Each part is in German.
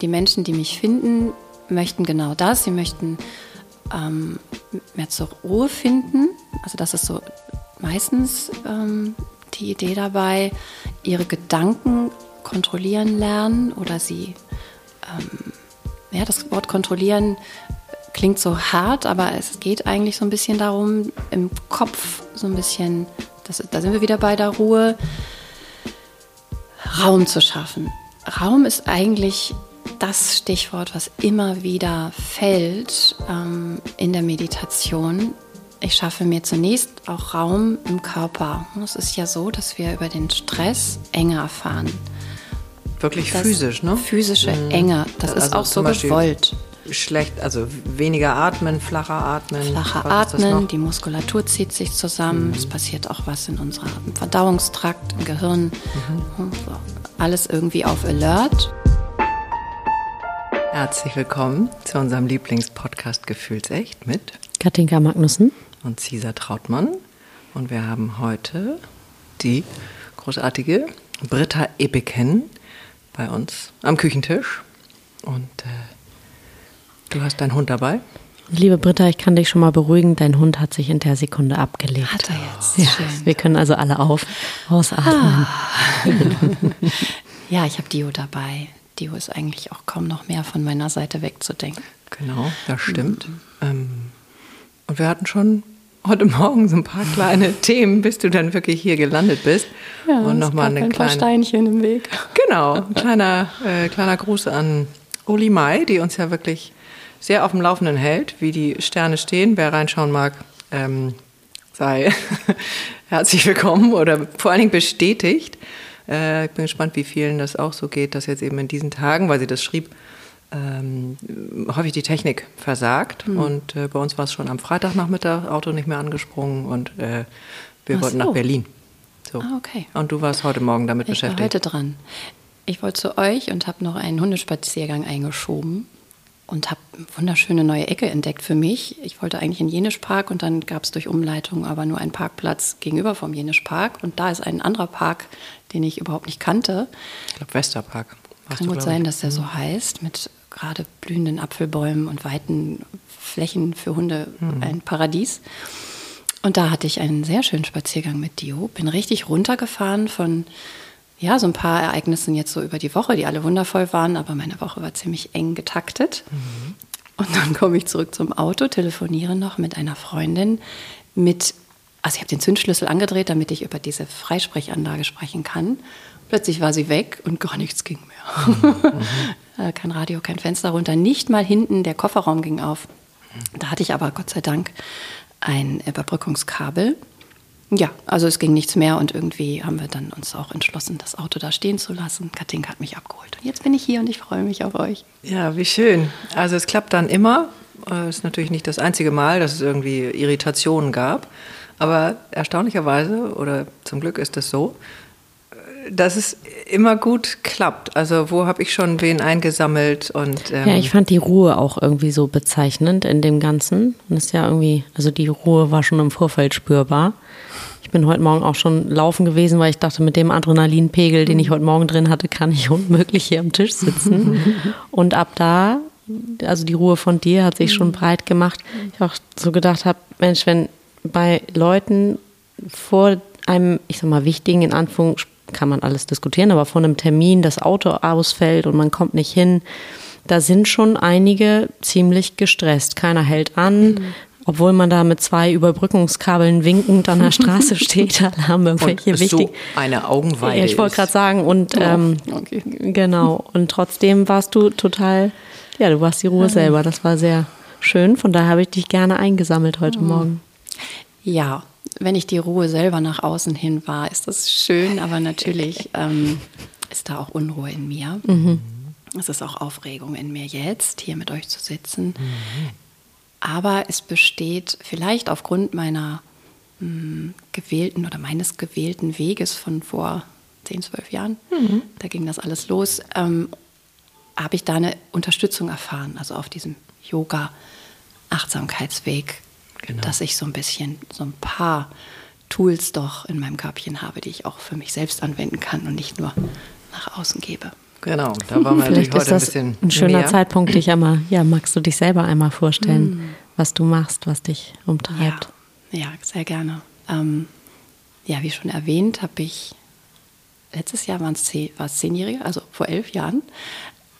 Die Menschen, die mich finden, möchten genau das. Sie möchten ähm, mehr zur Ruhe finden. Also das ist so meistens ähm, die Idee dabei, ihre Gedanken kontrollieren lernen oder sie, ähm, ja, das Wort kontrollieren klingt so hart, aber es geht eigentlich so ein bisschen darum, im Kopf so ein bisschen, das, da sind wir wieder bei der Ruhe, Raum zu schaffen. Raum ist eigentlich das Stichwort, was immer wieder fällt ähm, in der Meditation. Ich schaffe mir zunächst auch Raum im Körper. Es ist ja so, dass wir über den Stress Enge erfahren. Wirklich das physisch, ne? Physische mhm. Enge. Das also ist auch so gewollt. Schlecht, also weniger atmen, flacher atmen. Flacher atmen, die Muskulatur zieht sich zusammen. Mhm. Es passiert auch was in unserem Verdauungstrakt, im Gehirn. Mhm. Alles irgendwie auf Alert. Herzlich willkommen zu unserem Lieblingspodcast Gefühlsecht mit Katinka Magnussen und Cesar Trautmann. Und wir haben heute die großartige Britta Epiken bei uns am Küchentisch. Und äh, du hast deinen Hund dabei. Liebe Britta, ich kann dich schon mal beruhigen, dein Hund hat sich in der Sekunde abgelegt. Hat er jetzt? Ja, Schön. wir können also alle auf, ausatmen. Ah. ja, ich habe Dio dabei. Dio ist eigentlich auch kaum noch mehr von meiner Seite wegzudenken. Genau, das stimmt. Mhm. Ähm, und wir hatten schon heute Morgen so ein paar kleine Themen, bis du dann wirklich hier gelandet bist. Ja, und nochmal eine ein kleine. Steinchen im Weg. Genau, ein kleiner, äh, kleiner Gruß an Uli Mai, die uns ja wirklich sehr auf dem Laufenden hält, wie die Sterne stehen. Wer reinschauen mag, ähm, sei herzlich willkommen oder vor allen Dingen bestätigt. Äh, ich bin gespannt, wie vielen das auch so geht, dass jetzt eben in diesen Tagen, weil sie das schrieb, ähm, häufig die Technik versagt. Mhm. Und äh, bei uns war es schon am Freitagnachmittag, Auto nicht mehr angesprungen und äh, wir Ach wollten so. nach Berlin. So. Ah, okay. Und du warst heute Morgen damit ich beschäftigt. War heute dran. Ich wollte zu euch und habe noch einen Hundespaziergang eingeschoben und habe eine wunderschöne neue Ecke entdeckt für mich. Ich wollte eigentlich in Jenisch Park und dann gab es durch Umleitung aber nur einen Parkplatz gegenüber vom Jenisch Park und da ist ein anderer Park, den ich überhaupt nicht kannte. Ich glaube Westerpark. Kann gut sein, dass der so mhm. heißt, mit gerade blühenden Apfelbäumen und weiten Flächen für Hunde, mhm. ein Paradies. Und da hatte ich einen sehr schönen Spaziergang mit Dio. Bin richtig runtergefahren von ja, so ein paar Ereignissen jetzt so über die Woche, die alle wundervoll waren, aber meine Woche war ziemlich eng getaktet. Mhm. Und dann komme ich zurück zum Auto, telefoniere noch mit einer Freundin mit, also ich habe den Zündschlüssel angedreht, damit ich über diese Freisprechanlage sprechen kann. Plötzlich war sie weg und gar nichts ging mehr. Mhm. Äh, kein Radio, kein Fenster runter, nicht mal hinten, der Kofferraum ging auf. Da hatte ich aber Gott sei Dank ein Überbrückungskabel ja, also es ging nichts mehr und irgendwie haben wir dann uns auch entschlossen, das Auto da stehen zu lassen. Katinka hat mich abgeholt und jetzt bin ich hier und ich freue mich auf euch. Ja, wie schön. Also es klappt dann immer. Es ist natürlich nicht das einzige Mal, dass es irgendwie Irritationen gab, aber erstaunlicherweise oder zum Glück ist es so, dass es immer gut klappt. Also wo habe ich schon wen eingesammelt und ähm ja, ich fand die Ruhe auch irgendwie so bezeichnend in dem Ganzen. Und ist ja irgendwie, also die Ruhe war schon im Vorfeld spürbar. Ich bin heute Morgen auch schon laufen gewesen, weil ich dachte, mit dem Adrenalinpegel, den ich heute Morgen drin hatte, kann ich unmöglich hier am Tisch sitzen. Und ab da, also die Ruhe von dir hat sich schon breit gemacht. Ich auch so gedacht habe, Mensch, wenn bei Leuten vor einem, ich sag mal, wichtigen, in Anführungszeichen, kann man alles diskutieren, aber vor einem Termin das Auto ausfällt und man kommt nicht hin, da sind schon einige ziemlich gestresst. Keiner hält an, mhm obwohl man da mit zwei Überbrückungskabeln winkend an der Straße steht, alle haben irgendwelche und wichtig. So eine Augenweide. Ja, ich wollte gerade sagen und oh, ähm, okay. genau und trotzdem warst du total, ja, du warst die Ruhe selber. Das war sehr schön. Von daher habe ich dich gerne eingesammelt heute mhm. Morgen. Ja, wenn ich die Ruhe selber nach außen hin war, ist das schön, aber natürlich ähm, ist da auch Unruhe in mir. Mhm. Es ist auch Aufregung in mir jetzt, hier mit euch zu sitzen. Mhm. Aber es besteht vielleicht aufgrund meiner mh, hm, gewählten oder meines gewählten Weges von vor 10, 12 Jahren, mhm. da ging das alles los, ähm, habe ich da eine Unterstützung erfahren, also auf diesem Yoga-Achtsamkeitsweg, genau. dass ich so ein bisschen, so ein paar Tools doch in meinem Körbchen habe, die ich auch für mich selbst anwenden kann und nicht nur nach außen gebe. Genau, da waren wir Vielleicht natürlich heute ist das ein bisschen ein schöner mehr. Zeitpunkt, dich einmal, ja, magst du dich selber einmal vorstellen, Mm. was du machst, was dich Ja, umtreibt? ja sehr gerne. Ähm, ja, wie schon erwähnt, habe ich letztes Jahr waren es zehn, war es zehnjährige, also vor elf Jahren,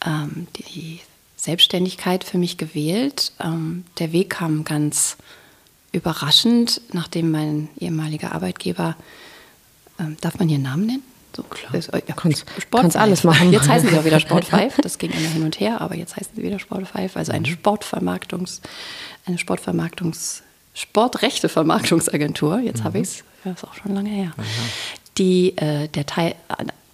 ähm, die Selbstständigkeit für mich gewählt. Ähm, der Weg kam ganz überraschend, nachdem mein ehemaliger Arbeitgeber, ähm, darf man hier Namen nennen? So, Klar. Ja, Kannst- Sport kannst Five. alles machen. Jetzt heißen sie auch wieder Sport 5. Das ging immer hin und her, aber jetzt heißen sie wieder Sport 5. Also Mhm. eine Sportvermarktungs, eine Sportvermarktungs, Sportrechte-Vermarktungsagentur. Jetzt habe ich es. Ja, ist auch schon lange her. Die, äh, der Teil,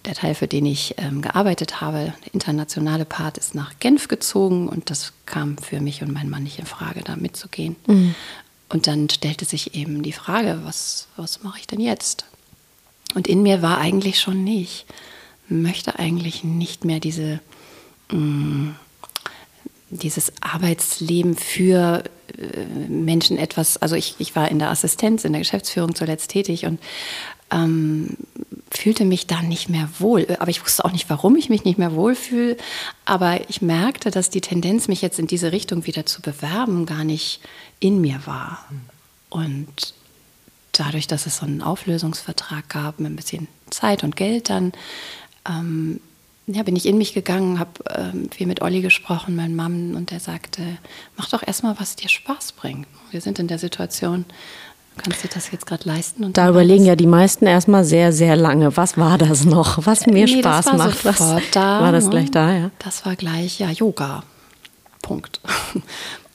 der Teil, für den ich ähm, gearbeitet habe, der internationale Part, ist nach Genf gezogen und das kam für mich und meinen Mann nicht in Frage, da mitzugehen. Und dann stellte sich eben die Frage, was, was mache ich denn jetzt? Und in mir war eigentlich schon nicht, möchte eigentlich nicht mehr diese, mh, dieses Arbeitsleben für äh, Menschen etwas, also ich, ich war in der Assistenz, in der Geschäftsführung zuletzt tätig und ähm, fühlte mich da nicht mehr wohl. Aber ich wusste auch nicht, warum ich mich nicht mehr wohlfühle. Aber ich merkte, dass die Tendenz, mich jetzt in diese Richtung wieder zu bewerben, gar nicht in mir war. Und dadurch, dass es so einen Auflösungsvertrag gab, mit ein bisschen Zeit und Geld dann, ähm, ja, bin ich in mich gegangen, habe ähm, viel mit Olli gesprochen, meinem Mann, und der sagte, mach doch erstmal, was dir Spaß bringt. Wir sind in der Situation, du kannst dir das jetzt gerade leisten. Und Da überlegen ja die meisten erstmal sehr, sehr lange. Was war das noch? Was mir Nee, das Spaß war macht? Was, sofort da, war das ne? gleich da, ja? Das war gleich, ja, Yoga. Punkt.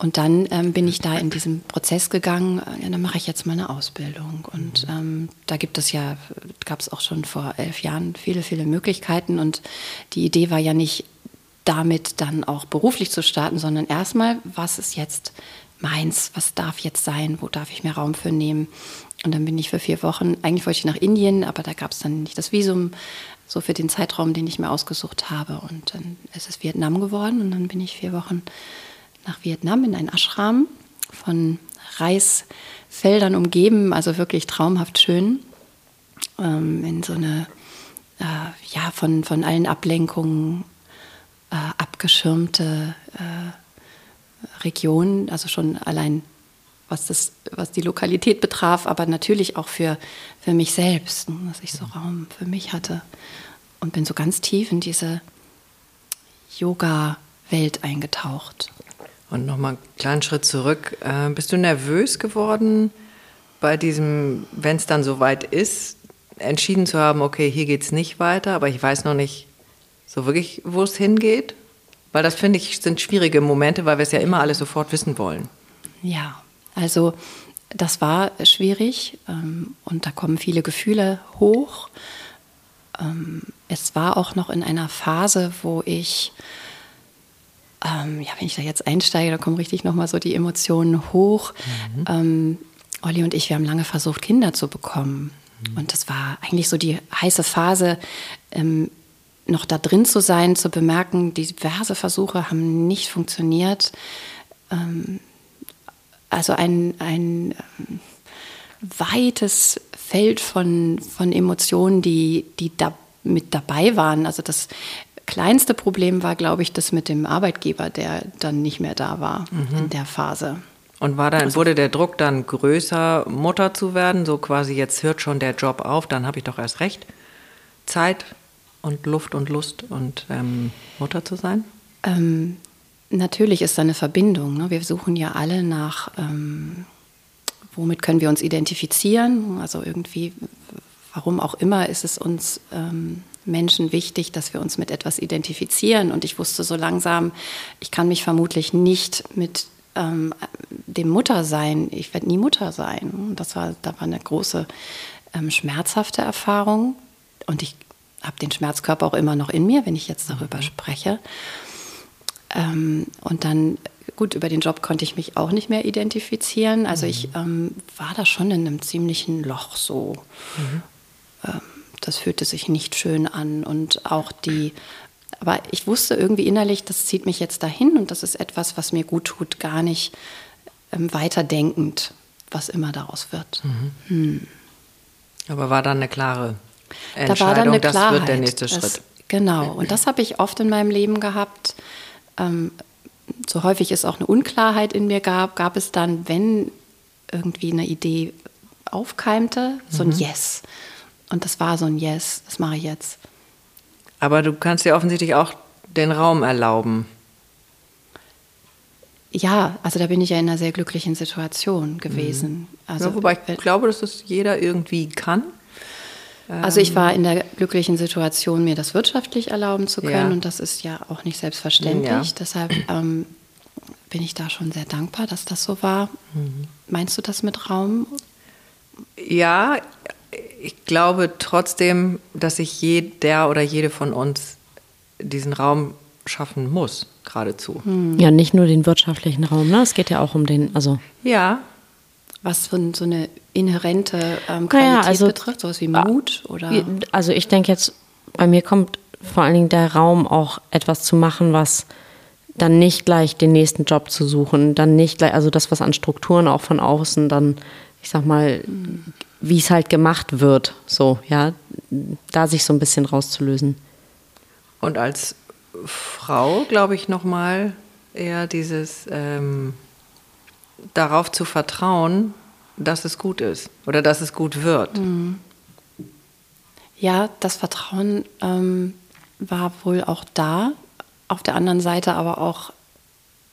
Und dann ähm, bin ich da in diesem Prozess gegangen, ja, dann mache ich jetzt mal eine Ausbildung. Und ähm, da gibt es ja, gab es auch schon vor elf Jahren viele, viele Möglichkeiten. Und die Idee war ja nicht damit dann auch beruflich zu starten, sondern erstmal, was ist jetzt meins, was darf jetzt sein, wo darf ich mir Raum für nehmen. Und dann bin ich für vier Wochen, eigentlich wollte ich nach Indien, aber da gab es dann nicht das Visum, so für den Zeitraum, den ich mir ausgesucht habe. Und dann ist es Vietnam geworden und dann bin ich vier Wochen nach Vietnam in einen Ashram von Reisfeldern umgeben, also wirklich traumhaft schön, ähm, in so eine, äh, ja, von, von allen Ablenkungen äh, abgeschirmte äh, Region, also schon allein was, das, was die Lokalität betraf, aber natürlich auch für, für mich selbst, ne, dass ich so Raum für mich hatte. Und bin so ganz tief in diese Yoga-Welt eingetaucht. Und nochmal einen kleinen Schritt zurück. Äh, bist du nervös geworden bei diesem, wenn es dann soweit ist, entschieden zu haben, okay, hier geht es nicht weiter, aber ich weiß noch nicht so wirklich, wo es hingeht? Weil das, finde ich, sind schwierige Momente, weil wir es ja immer alles sofort wissen wollen. Ja, also das war schwierig ähm, und da kommen viele Gefühle hoch. Ähm, es war auch noch in einer Phase, wo ich, ähm, ja, wenn ich da jetzt einsteige, da kommen richtig nochmal so die Emotionen hoch. Ähm, Olli und ich, wir haben lange versucht, Kinder zu bekommen. Und das war eigentlich so die heiße Phase, ähm, noch da drin zu sein, zu bemerken, diverse Versuche haben nicht funktioniert. Ähm, also ein, ein ähm, weites Feld von, von Emotionen, die, die da mit dabei waren. Also das kleinste Problem war, glaube ich, das mit dem Arbeitgeber, der dann nicht mehr da war in der Phase. Und war dann, wurde der Druck dann größer, Mutter zu werden? So quasi, jetzt hört schon der Job auf, dann habe ich doch erst recht. Zeit und Luft und Lust und ähm, Mutter zu sein? Ähm, natürlich ist da eine Verbindung. Ne? Wir suchen ja alle nach, ähm, womit können wir uns identifizieren. Also irgendwie, warum auch immer, ist es uns ähm, Menschen wichtig, dass wir uns mit etwas identifizieren. Und ich wusste so langsam, ich kann mich vermutlich nicht mit ähm, dem Muttersein, ich werde nie Mutter sein. Das war, da war eine große ähm, schmerzhafte Erfahrung. Und ich habe den Schmerzkörper auch immer noch in mir, wenn ich jetzt darüber spreche. Ähm, und dann, gut, über den Job konnte ich mich auch nicht mehr identifizieren. Also ich ähm, war da schon in einem ziemlichen Loch so. Ähm, das fühlte sich nicht schön an. Und auch die, aber ich wusste irgendwie innerlich, das zieht mich jetzt dahin und das ist etwas, was mir gut tut, gar nicht ähm, weiterdenkend, was immer daraus wird. Aber war dann eine klare Da Entscheidung, war dann eine das Klarheit. wird der nächste Das- Schritt. Genau, und das habe ich oft in meinem Leben gehabt. Ähm, so häufig es auch eine Unklarheit in mir gab, gab es dann, wenn irgendwie eine Idee aufkeimte, so ein Mhm. Yes. Und das war so ein Yes, das mache ich jetzt. Aber du kannst dir offensichtlich auch den Raum erlauben. Ja, also da bin ich ja in einer sehr glücklichen Situation gewesen. Also, Mhm. ja, wobei ich glaube, dass das jeder irgendwie kann. Also ich war in der glücklichen Situation, mir das wirtschaftlich erlauben zu können Ja. und das ist ja auch nicht selbstverständlich. Ja. Deshalb ähm, bin ich da schon sehr dankbar, dass das so war. Mhm. Meinst du das mit Raum? Ja, ich glaube trotzdem, dass sich jeder oder jede von uns diesen Raum schaffen muss, geradezu. Ja, nicht nur den wirtschaftlichen Raum, ne? Es geht ja auch um den, also Ja, Was so, so eine inhärente ähm, Naja, Qualität also- betrifft, sowas wie Mut oder Also ich denke jetzt, bei mir kommt vor allen Dingen der Raum auch etwas zu machen, was dann nicht gleich den nächsten Job zu suchen, dann nicht gleich, also das, was an Strukturen auch von außen dann, ich sag mal, wie es halt gemacht wird, so, ja, da sich so ein bisschen rauszulösen. und als Frau glaube ich nochmal eher dieses ähm, darauf zu vertrauen, dass es gut ist oder dass es gut wird. ja, das Vertrauen ähm, war wohl auch da. Auf der anderen Seite aber auch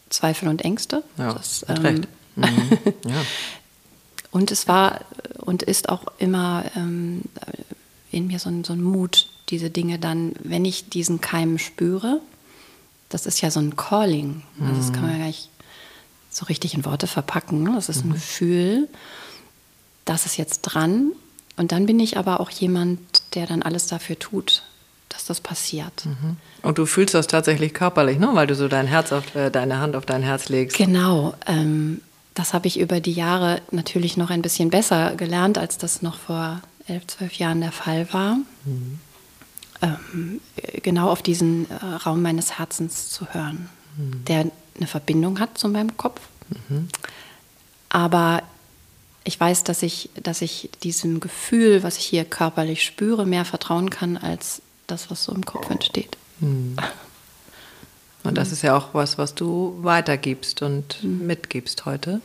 Zweifel und Ängste. Ja, Das, ähm, recht. Mhm. ja. Und es war und ist auch immer ähm, in mir so ein, so ein Mut, diese Dinge dann, wenn ich diesen Keim spüre, das ist ja so ein Calling. Also das kann man ja gar nicht so richtig in Worte verpacken. Das ist ein Gefühl, das ist jetzt dran. Und dann bin ich aber auch jemand, der dann alles dafür tut, dass das passiert. Und du fühlst das tatsächlich körperlich, ne? weil du so dein Herz auf, äh, deine Hand auf dein Herz legst. Genau. Ähm, das habe ich über die Jahre natürlich noch ein bisschen besser gelernt, als das noch vor elf, zwölf Jahren der Fall war. Ähm, äh, genau auf diesen äh, Raum meines Herzens zu hören, der eine Verbindung hat zu meinem Kopf. Aber ich weiß, dass ich, dass ich diesem Gefühl, was ich hier körperlich spüre, mehr vertrauen kann als das, was so im Kopf entsteht. Und das ist ja auch was, was du weitergibst und mitgibst heute.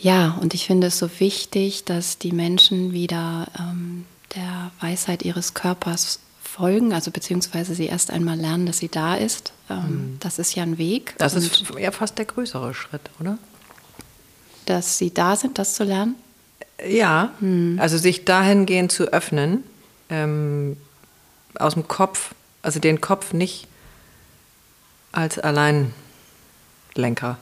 Ja, und ich finde es so wichtig, dass die Menschen wieder ähm, der Weisheit ihres Körpers folgen, also beziehungsweise sie erst einmal lernen, dass sie da ist. Ähm, Das ist ja ein Weg. Das ist ja fast der größere Schritt, oder? dass sie da sind, das zu lernen. Ja, also sich dahingehend zu öffnen, ähm, aus dem Kopf, also den Kopf nicht als Alleinlenker.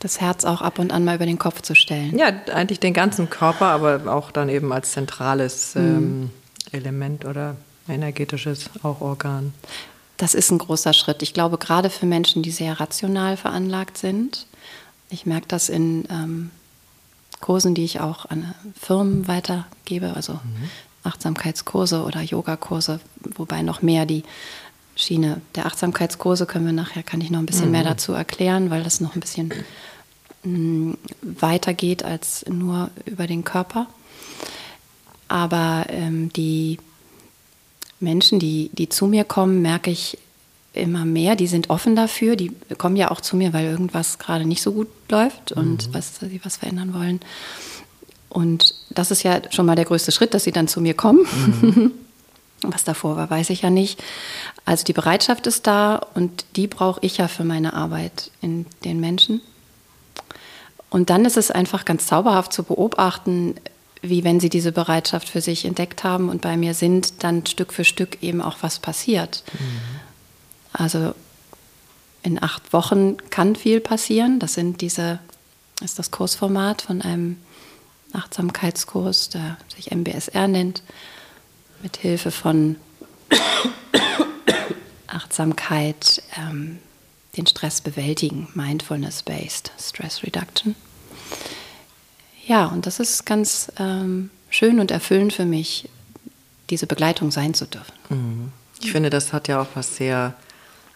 Das Herz auch ab und an mal über den Kopf zu stellen. Ja, eigentlich den ganzen Körper, aber auch dann eben als zentrales ähm, Element oder energetisches auch Organ. Das ist ein großer Schritt. Ich glaube, gerade für Menschen, die sehr rational veranlagt sind. Ich merke das in ähm, Kursen, die ich auch an Firmen weitergebe, also Achtsamkeitskurse oder Yogakurse, wobei noch mehr die Schiene der Achtsamkeitskurse können wir nachher, kann ich noch ein bisschen mehr dazu erklären, weil das noch ein bisschen mh, weiter geht als nur über den Körper. Aber ähm, die Menschen, die, die zu mir kommen, merke ich immer mehr, die sind offen dafür, die kommen ja auch zu mir, weil irgendwas gerade nicht so gut läuft und was, sie was verändern wollen. Und das ist ja schon mal der größte Schritt, dass sie dann zu mir kommen. Was davor war, weiß ich ja nicht. Also die Bereitschaft ist da und die brauche ich ja für meine Arbeit in den Menschen. Und dann ist es einfach ganz zauberhaft zu beobachten, wie wenn sie diese Bereitschaft für sich entdeckt haben und bei mir sind, dann Stück für Stück eben auch was passiert. Also in acht Wochen kann viel passieren. Das sind diese, das ist das Kursformat von einem Achtsamkeitskurs, der sich MBSR nennt, mit Hilfe von Achtsamkeit, ähm, den Stress bewältigen, Mindfulness-based Stress Reduction. Ja, und das ist ganz ähm, schön und erfüllend für mich, diese Begleitung sein zu dürfen. Ich finde, das hat ja auch was sehr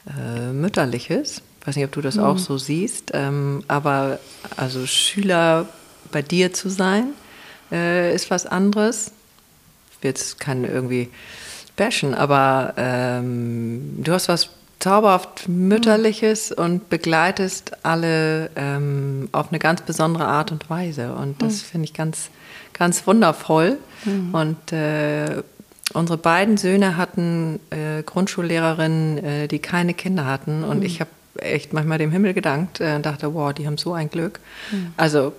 äh, Mütterliches. Ich weiß nicht, ob du das auch so siehst, ähm, aber also Schüler bei dir zu sein, äh, ist was anderes. Ich will jetzt keine irgendwie bashen, aber ähm, du hast was zauberhaft Mütterliches und begleitest alle ähm, auf eine ganz besondere Art und Weise. Und das mhm. finde ich ganz, ganz wundervoll. Mhm. Und äh, unsere beiden Söhne hatten äh, Grundschullehrerinnen, äh, die keine Kinder hatten. Und mhm. ich habe echt manchmal dem Himmel gedankt und äh, dachte, wow, die haben so ein Glück. Mhm. Also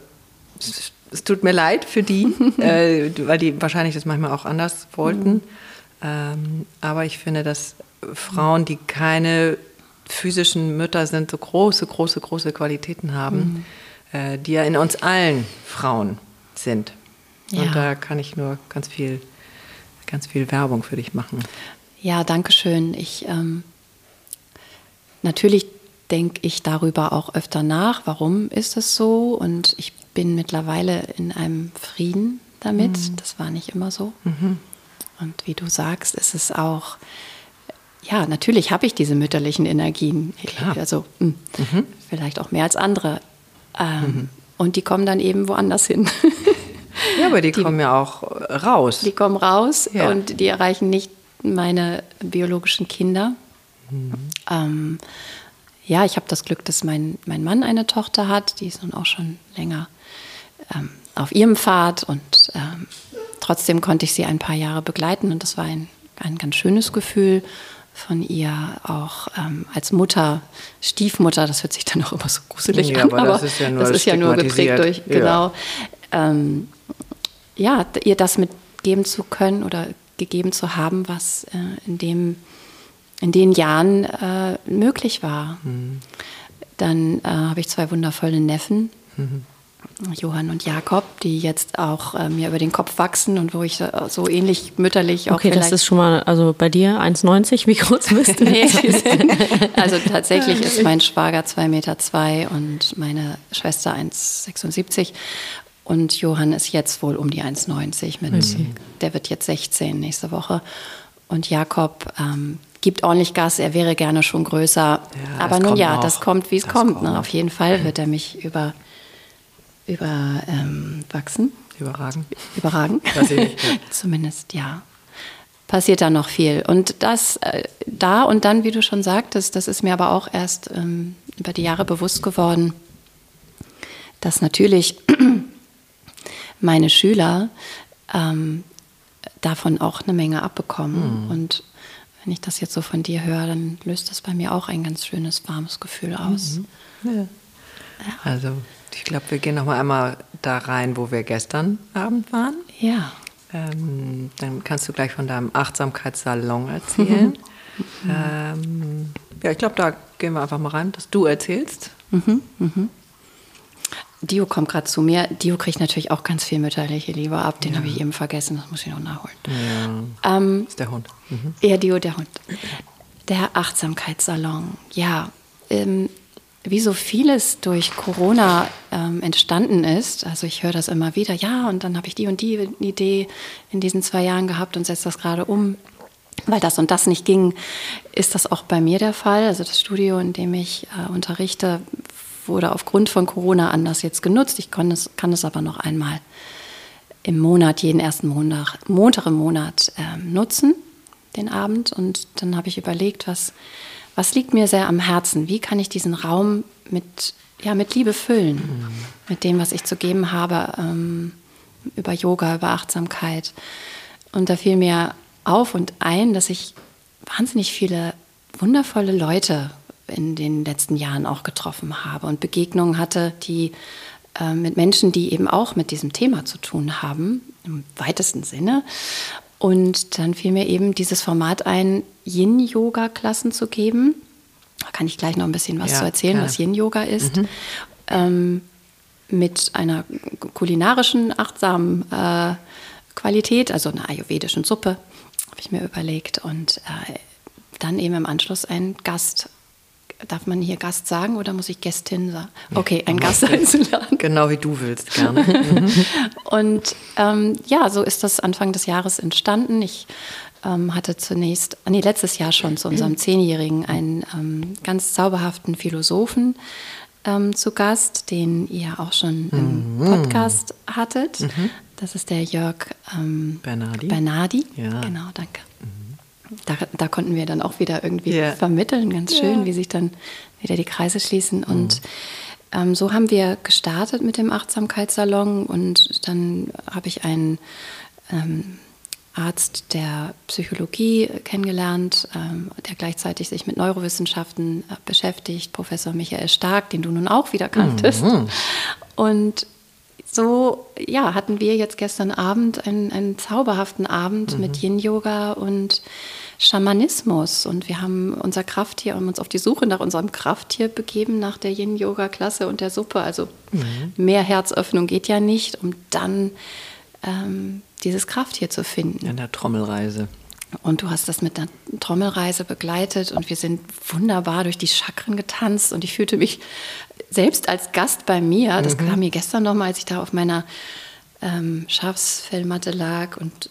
es, tut mir leid für die, äh, weil die wahrscheinlich das manchmal auch anders wollten. Mhm. Ähm, aber ich finde, dass Frauen, die keine physischen Mütter sind, so große, große, große Qualitäten haben, mhm. äh, die ja in uns allen Frauen sind. Ja. Und da kann ich nur ganz viel, ganz viel Werbung für dich machen. Ja, danke schön. Ich ähm, natürlich denke ich darüber auch öfter nach, warum ist es so? Und ich bin mittlerweile in einem Frieden damit. Mhm. Das war nicht immer so. Mhm. Und wie du sagst, ist es auch ja, natürlich habe ich diese mütterlichen Energien. Klar. Also mh, hm, mhm. vielleicht auch mehr als andere. Ähm, mhm. Und die kommen dann eben woanders hin. ja, aber die, die, kommen ja auch raus. Die kommen raus ja. und die erreichen nicht meine biologischen Kinder. Mhm. Ähm, ja, ich habe das Glück, dass mein, mein Mann eine Tochter hat, die ist nun auch schon länger ähm, auf ihrem Pfad und ähm, trotzdem konnte ich sie ein paar Jahre begleiten und das war ein, ein ganz schönes Gefühl von ihr auch ähm, als Mutter, Stiefmutter, das hört sich dann auch immer so gruselig ja, an, aber, das ist ja nur, ist ja nur geprägt durch, genau. Ja. Ähm, ja, ihr das mitgeben zu können oder gegeben zu haben, was äh, in, dem, in den Jahren äh, möglich war. Mhm. Dann äh, habe ich zwei wundervolle Neffen. Mhm. Johann und Jakob, die jetzt auch äh, mir über den Kopf wachsen und wo ich äh, so ähnlich mütterlich auch Okay, das ist schon mal, also bei dir 1,90, wie groß bist du? nee, also tatsächlich ist mein Schwager 2,2 Meter zwei und meine Schwester 1,76 und Johann ist jetzt wohl um die 1,90 mit, mhm. der wird jetzt 16 nächste Woche und Jakob ähm, gibt ordentlich Gas, er wäre gerne schon größer, ja, aber nun ja, auch. das kommt, wie es kommt. kommt. Ne? Auf jeden Fall wird er mich über überwachsen. Ähm, Überragen. Überragen. Zumindest, ja. Passiert da noch viel. Und das äh, da und dann, wie du schon sagtest, das ist mir aber auch erst ähm, über die Jahre bewusst geworden, dass natürlich meine Schüler ähm, davon auch eine Menge abbekommen. Mhm. Und wenn ich das jetzt so von dir höre, dann löst das bei mir auch ein ganz schönes, warmes Gefühl aus. Mhm. Ja. Ja. Also ich glaube, wir gehen noch mal einmal da rein, wo wir gestern Abend waren. Ja. Ähm, dann kannst du gleich von deinem Achtsamkeitssalon erzählen. Mhm. Ähm, ja, ich glaube, da gehen wir einfach mal rein, dass du erzählst. Mhm, mhm. Dio kommt gerade zu mir. Dio kriegt natürlich auch ganz viel mütterliche Liebe ab. Den ja. habe ich eben vergessen. Das muss ich noch nachholen. Ja. Ähm, das ist der Hund. Mhm. Ja, Dio, der Hund. Der Achtsamkeitssalon. Ja, ähm, wie so vieles durch Corona ähm, entstanden ist. Also ich höre das immer wieder, ja, und dann habe ich die und die Idee in diesen zwei Jahren gehabt und setze das gerade um. Weil das und das nicht ging, ist das auch bei mir der Fall. Also das Studio, in dem ich äh, unterrichte, wurde aufgrund von Corona anders jetzt genutzt. Ich kann es, kann es aber noch einmal im Monat, jeden ersten Montag, Montag im Monat äh, nutzen, den Abend. Und dann habe ich überlegt, was was liegt mir sehr am Herzen? Wie kann ich diesen Raum mit, ja, mit Liebe füllen? Mhm. Mit dem, was ich zu geben habe, ähm, über Yoga, über Achtsamkeit. Und da fiel mir auf und ein, dass ich wahnsinnig viele wundervolle Leute in den letzten Jahren auch getroffen habe und Begegnungen hatte, die äh, mit Menschen, die eben auch mit diesem Thema zu tun haben, im weitesten Sinne. Und dann fiel mir eben dieses Format ein, Yin-Yoga-Klassen zu geben. Da kann ich gleich noch ein bisschen was ja, zu erzählen, ja. was Yin-Yoga ist. Mhm. Ähm, mit einer kulinarischen, achtsamen äh, Qualität, also einer ayurvedischen Suppe, habe ich mir überlegt. Und äh, dann eben im Anschluss ein Gast darf man hier Gast sagen oder muss ich Gästin sagen? Okay, ein Gast einzuladen. Genau wie du willst, gerne. und ähm, ja, so ist das Anfang des Jahres entstanden. Ich ähm, hatte zunächst, nee, letztes Jahr schon zu unserem Zehnjährigen einen ähm, ganz zauberhaften Philosophen ähm, zu Gast, den ihr auch schon im mhm. Podcast hattet. Mhm. Das ist der Jörg ähm, Bernardi. Bernardi. Ja. Genau, danke. Mhm. da, da konnten wir dann auch wieder irgendwie Ja. vermitteln, ganz schön, Ja. wie sich dann wieder die Kreise schließen. Und ähm, so haben wir gestartet mit dem Achtsamkeitssalon und dann habe ich einen ähm, Arzt der Psychologie kennengelernt, ähm, der gleichzeitig sich mit Neurowissenschaften äh, beschäftigt, Professor Michael Stark, den du nun auch wieder kanntest. Und so ja, hatten wir jetzt gestern Abend einen, einen zauberhaften Abend mit Yin-Yoga und Schamanismus. Und wir haben unser Krafttier, haben uns auf die Suche nach unserem Krafttier begeben, nach der Yin-Yoga-Klasse und der Suppe. Also mehr Herzöffnung geht ja nicht, um dann ähm, dieses Krafttier zu finden. In der Trommelreise. Und du hast das mit einer Trommelreise begleitet und wir sind wunderbar durch die Chakren getanzt. Und ich fühlte mich selbst als Gast bei mir. Das kam mir gestern nochmal, als ich da auf meiner ähm, Schafsfellmatte lag. Und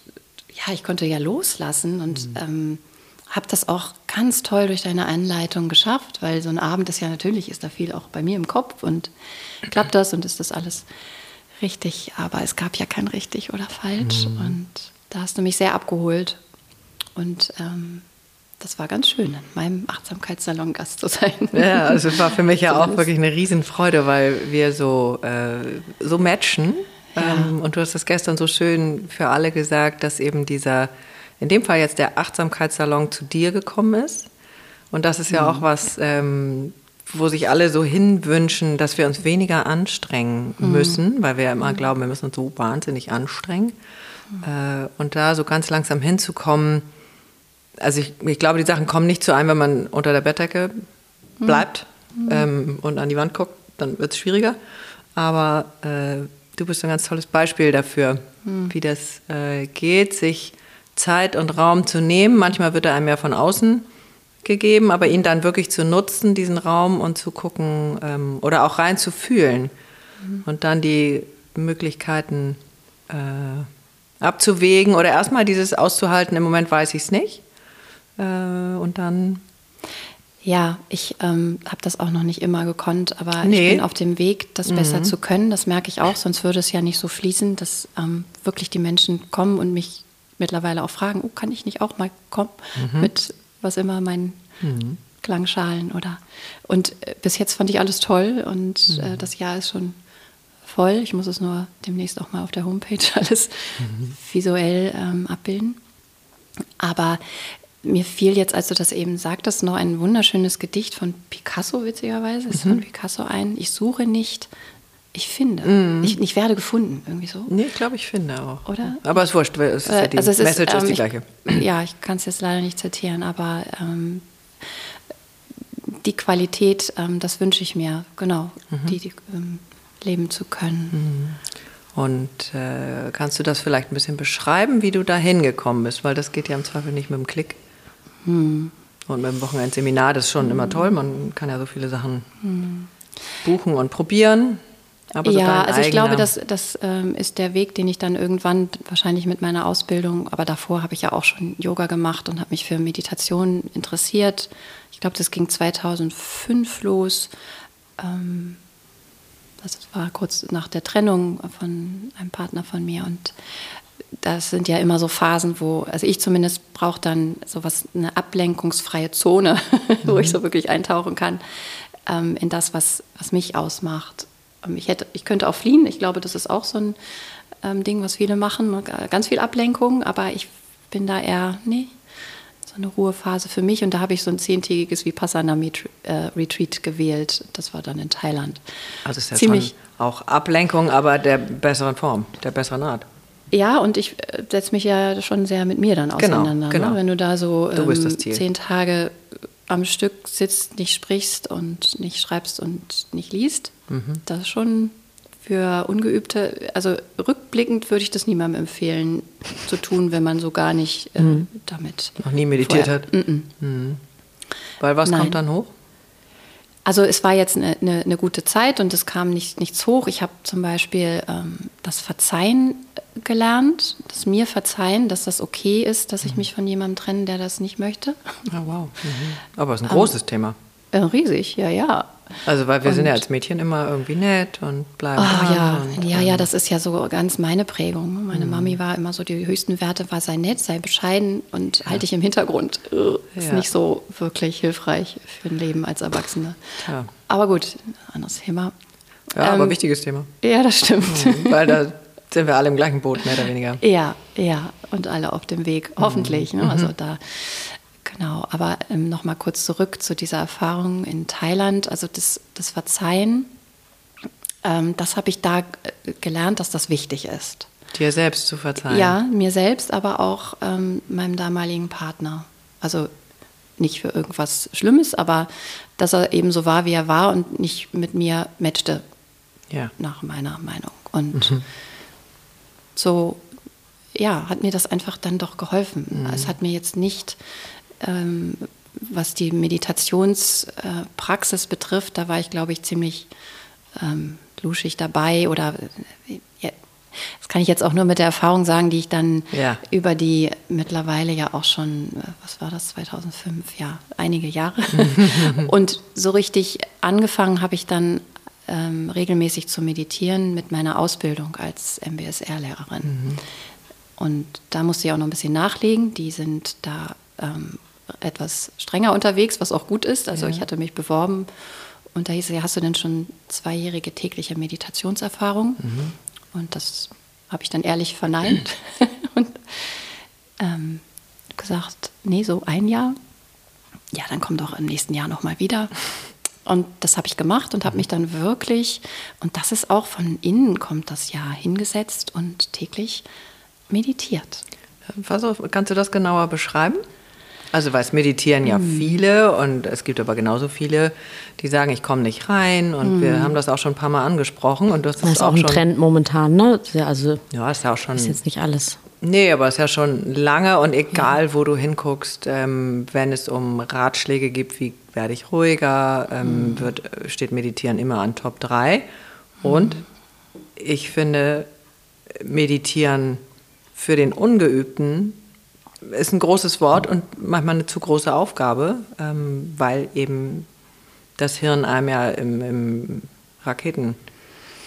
ja, ich konnte ja loslassen und ähm, habe das auch ganz toll durch deine Anleitung geschafft, weil so ein Abend ist ja natürlich, ist da viel auch bei mir im Kopf und klappt das und ist das alles richtig, aber es gab ja kein richtig oder falsch. Und da hast du mich sehr abgeholt und ähm, das war ganz schön, in meinem Achtsamkeitssalon Gast zu sein. Ja, also es war für mich ja auch wirklich eine Riesenfreude, weil wir so, äh, so matchen. Ja. Ähm, und du hast das gestern so schön für alle gesagt, dass eben dieser, in dem Fall jetzt der Achtsamkeitssalon zu dir gekommen ist. Und das ist ja Mhm. auch was, ähm, wo sich alle so hinwünschen, dass wir uns weniger anstrengen Mhm. müssen, weil wir ja immer glauben, wir müssen uns so wahnsinnig anstrengen. Mhm. Äh, und da so ganz langsam hinzukommen, also ich, ich glaube, die Sachen kommen nicht zu einem, wenn man unter der Bettdecke bleibt ähm, und an die Wand guckt, dann wird es schwieriger. Aber äh, du bist ein ganz tolles Beispiel dafür, wie das äh, geht, sich Zeit und Raum zu nehmen. Manchmal wird er einem ja von außen gegeben, aber ihn dann wirklich zu nutzen, diesen Raum und zu gucken ähm, oder auch rein zu fühlen und dann die Möglichkeiten äh, abzuwägen oder erstmal dieses auszuhalten, im Moment weiß ich es nicht. Äh, und dann Ja, ich ähm, habe das auch noch nicht immer gekonnt, aber Nee. ich bin auf dem Weg, das besser zu können. Das merke ich auch, sonst würde es ja nicht so fließen, dass ähm, wirklich die Menschen kommen und mich mittlerweile auch fragen, oh, kann ich nicht auch mal kommen mit was immer meinen Klangschalen oder und äh, bis jetzt fand ich alles toll und äh, das Jahr ist schon voll. Ich muss es nur demnächst auch mal auf der Homepage alles visuell ähm, abbilden. Aber mir fiel jetzt, als du das eben sagtest, noch ein wunderschönes Gedicht von Picasso, witzigerweise, ist von Picasso ein. Ich suche nicht, ich finde. Ich, ich werde gefunden, irgendwie so. Nee, ich glaube, ich finde auch. Oder? Aber es ist wurscht, weil es ist ja Äh, die also es Message ist, ähm, die ich- gleiche. Ja, ich kann es jetzt leider nicht zitieren, aber ähm, die Qualität, ähm, das wünsche ich mir, genau, Mhm. die, die ähm, leben zu können. Und äh, kannst du das vielleicht ein bisschen beschreiben, wie du da hingekommen bist? Weil das geht ja im Zweifel nicht mit dem Klick. Hm. Und dem Wochenendseminar, das ist schon immer toll. Man kann ja so viele Sachen buchen und probieren. Aber so ja, also ich glaube, das, das ähm, ist der Weg, den ich dann irgendwann wahrscheinlich mit meiner Ausbildung, aber davor habe ich ja auch schon Yoga gemacht und habe mich für Meditation interessiert. Ich glaube, das ging 2005 los. Ähm, das war kurz nach der Trennung von einem Partner von mir und das sind ja immer so Phasen, wo, also ich zumindest brauche dann sowas, eine ablenkungsfreie Zone, wo ich so wirklich eintauchen kann ähm, in das, was, was mich ausmacht. Ähm, ich, hätte, ich könnte auch fliehen, ich glaube, das ist auch so ein ähm, Ding, was viele machen, ganz viel Ablenkung, aber ich bin da eher, nee, so eine Ruhephase für mich und da habe ich so ein zehntägiges Vipassana-Retreat gewählt. Das war dann in Thailand. Also ist ja ziemlich auch Ablenkung, aber der besseren Form, der besseren Art. Ja, und ich äh, setze mich ja schon sehr mit mir dann Genau, auseinander. genau. Ne? Wenn du da so Du ähm, zehn Tage am Stück sitzt, nicht sprichst und nicht schreibst und nicht liest, Mhm. das ist schon für Ungeübte, also rückblickend würde ich das niemandem empfehlen zu tun, wenn man so gar nicht äh, damit. Noch nie meditiert vorher- hat. Mm-mm. Mhm. Weil was Nein. kommt dann hoch? Also es war jetzt eine, eine, eine gute Zeit und es kam nicht, nichts hoch. Ich habe zum Beispiel ähm, das Verzeihen gelernt, das mir verzeihen, dass das okay ist, dass ich mich von jemandem trenne, der das nicht möchte. Ah, wow. Mhm. Aber es ist ein großes Thema. Äh, riesig, ja, ja. Also weil wir und, sind ja als Mädchen immer irgendwie nett und bleiben. Oh ja, und, ja, ja, das ist ja so ganz meine Prägung. Meine mhm. Mami war immer so, die höchsten Werte war, sei nett, sei bescheiden und ja. halte dich im Hintergrund. Ist ja. nicht so wirklich hilfreich für ein Leben als Erwachsene. Ja. Aber gut, anderes Thema. Ja, ähm, aber wichtiges Thema. Ja, das stimmt. Mhm, weil da sind wir alle im gleichen Boot, mehr oder weniger. Ja, ja, und alle auf dem Weg, hoffentlich. Mhm. Ne? Also mhm. da Genau, aber ähm, noch mal kurz zurück zu dieser Erfahrung in Thailand. Also das, das Verzeihen, ähm, das habe ich da äh, gelernt, dass das wichtig ist. Dir selbst zu verzeihen? Ja, mir selbst, aber auch ähm, meinem damaligen Partner. Also nicht für irgendwas Schlimmes, aber dass er eben so war, wie er war und nicht mit mir matchte, ja. nach meiner Meinung. Und mhm. so, ja, hat mir das einfach dann doch geholfen. Mhm. Es hat mir jetzt nicht ähm, was die Meditationspraxis äh, betrifft, da war ich, glaube ich, ziemlich ähm, luschig dabei oder äh, ja, das kann ich jetzt auch nur mit der Erfahrung sagen, die ich dann ja. über die mittlerweile ja auch schon, äh, was war das, 2005, ja, einige Jahre. und so richtig angefangen habe ich dann ähm, regelmäßig zu meditieren mit meiner Ausbildung als MBSR-Lehrerin. Mhm. Und da musste ich auch noch ein bisschen nachlegen. Die sind da ähm, etwas strenger unterwegs, was auch gut ist. Also ja. ich hatte mich beworben und da hieß es, ja, hast du denn schon zweijährige tägliche Meditationserfahrung? Mhm. Und das habe ich dann ehrlich verneint und ähm, gesagt, nee, so ein Jahr. Ja, dann komm doch im nächsten Jahr nochmal wieder. Und das habe ich gemacht und habe mich dann wirklich, und das ist auch von innen kommt das ja, hingesetzt und täglich meditiert. Versuch, kannst du das genauer beschreiben? Also weil es meditieren ja mhm. viele und es gibt aber genauso viele, die sagen, ich komme nicht rein und mhm. wir haben das auch schon ein paar Mal angesprochen und das, das ist, auch, auch ein Trend momentan, ne? Also ja, ist ja auch schon. Ist jetzt nicht alles. Nee, aber es ist ja schon lange und egal, ja. wo du hinguckst, ähm, wenn es um Ratschläge gibt, wie werde ich ruhiger, ähm, mhm. wird, steht Meditieren immer an Top 3. Und mhm. ich finde, Meditieren für den Ungeübten ist ein großes Wort und manchmal eine zu große Aufgabe, ähm, weil eben das Hirn einem ja im, im Raketen,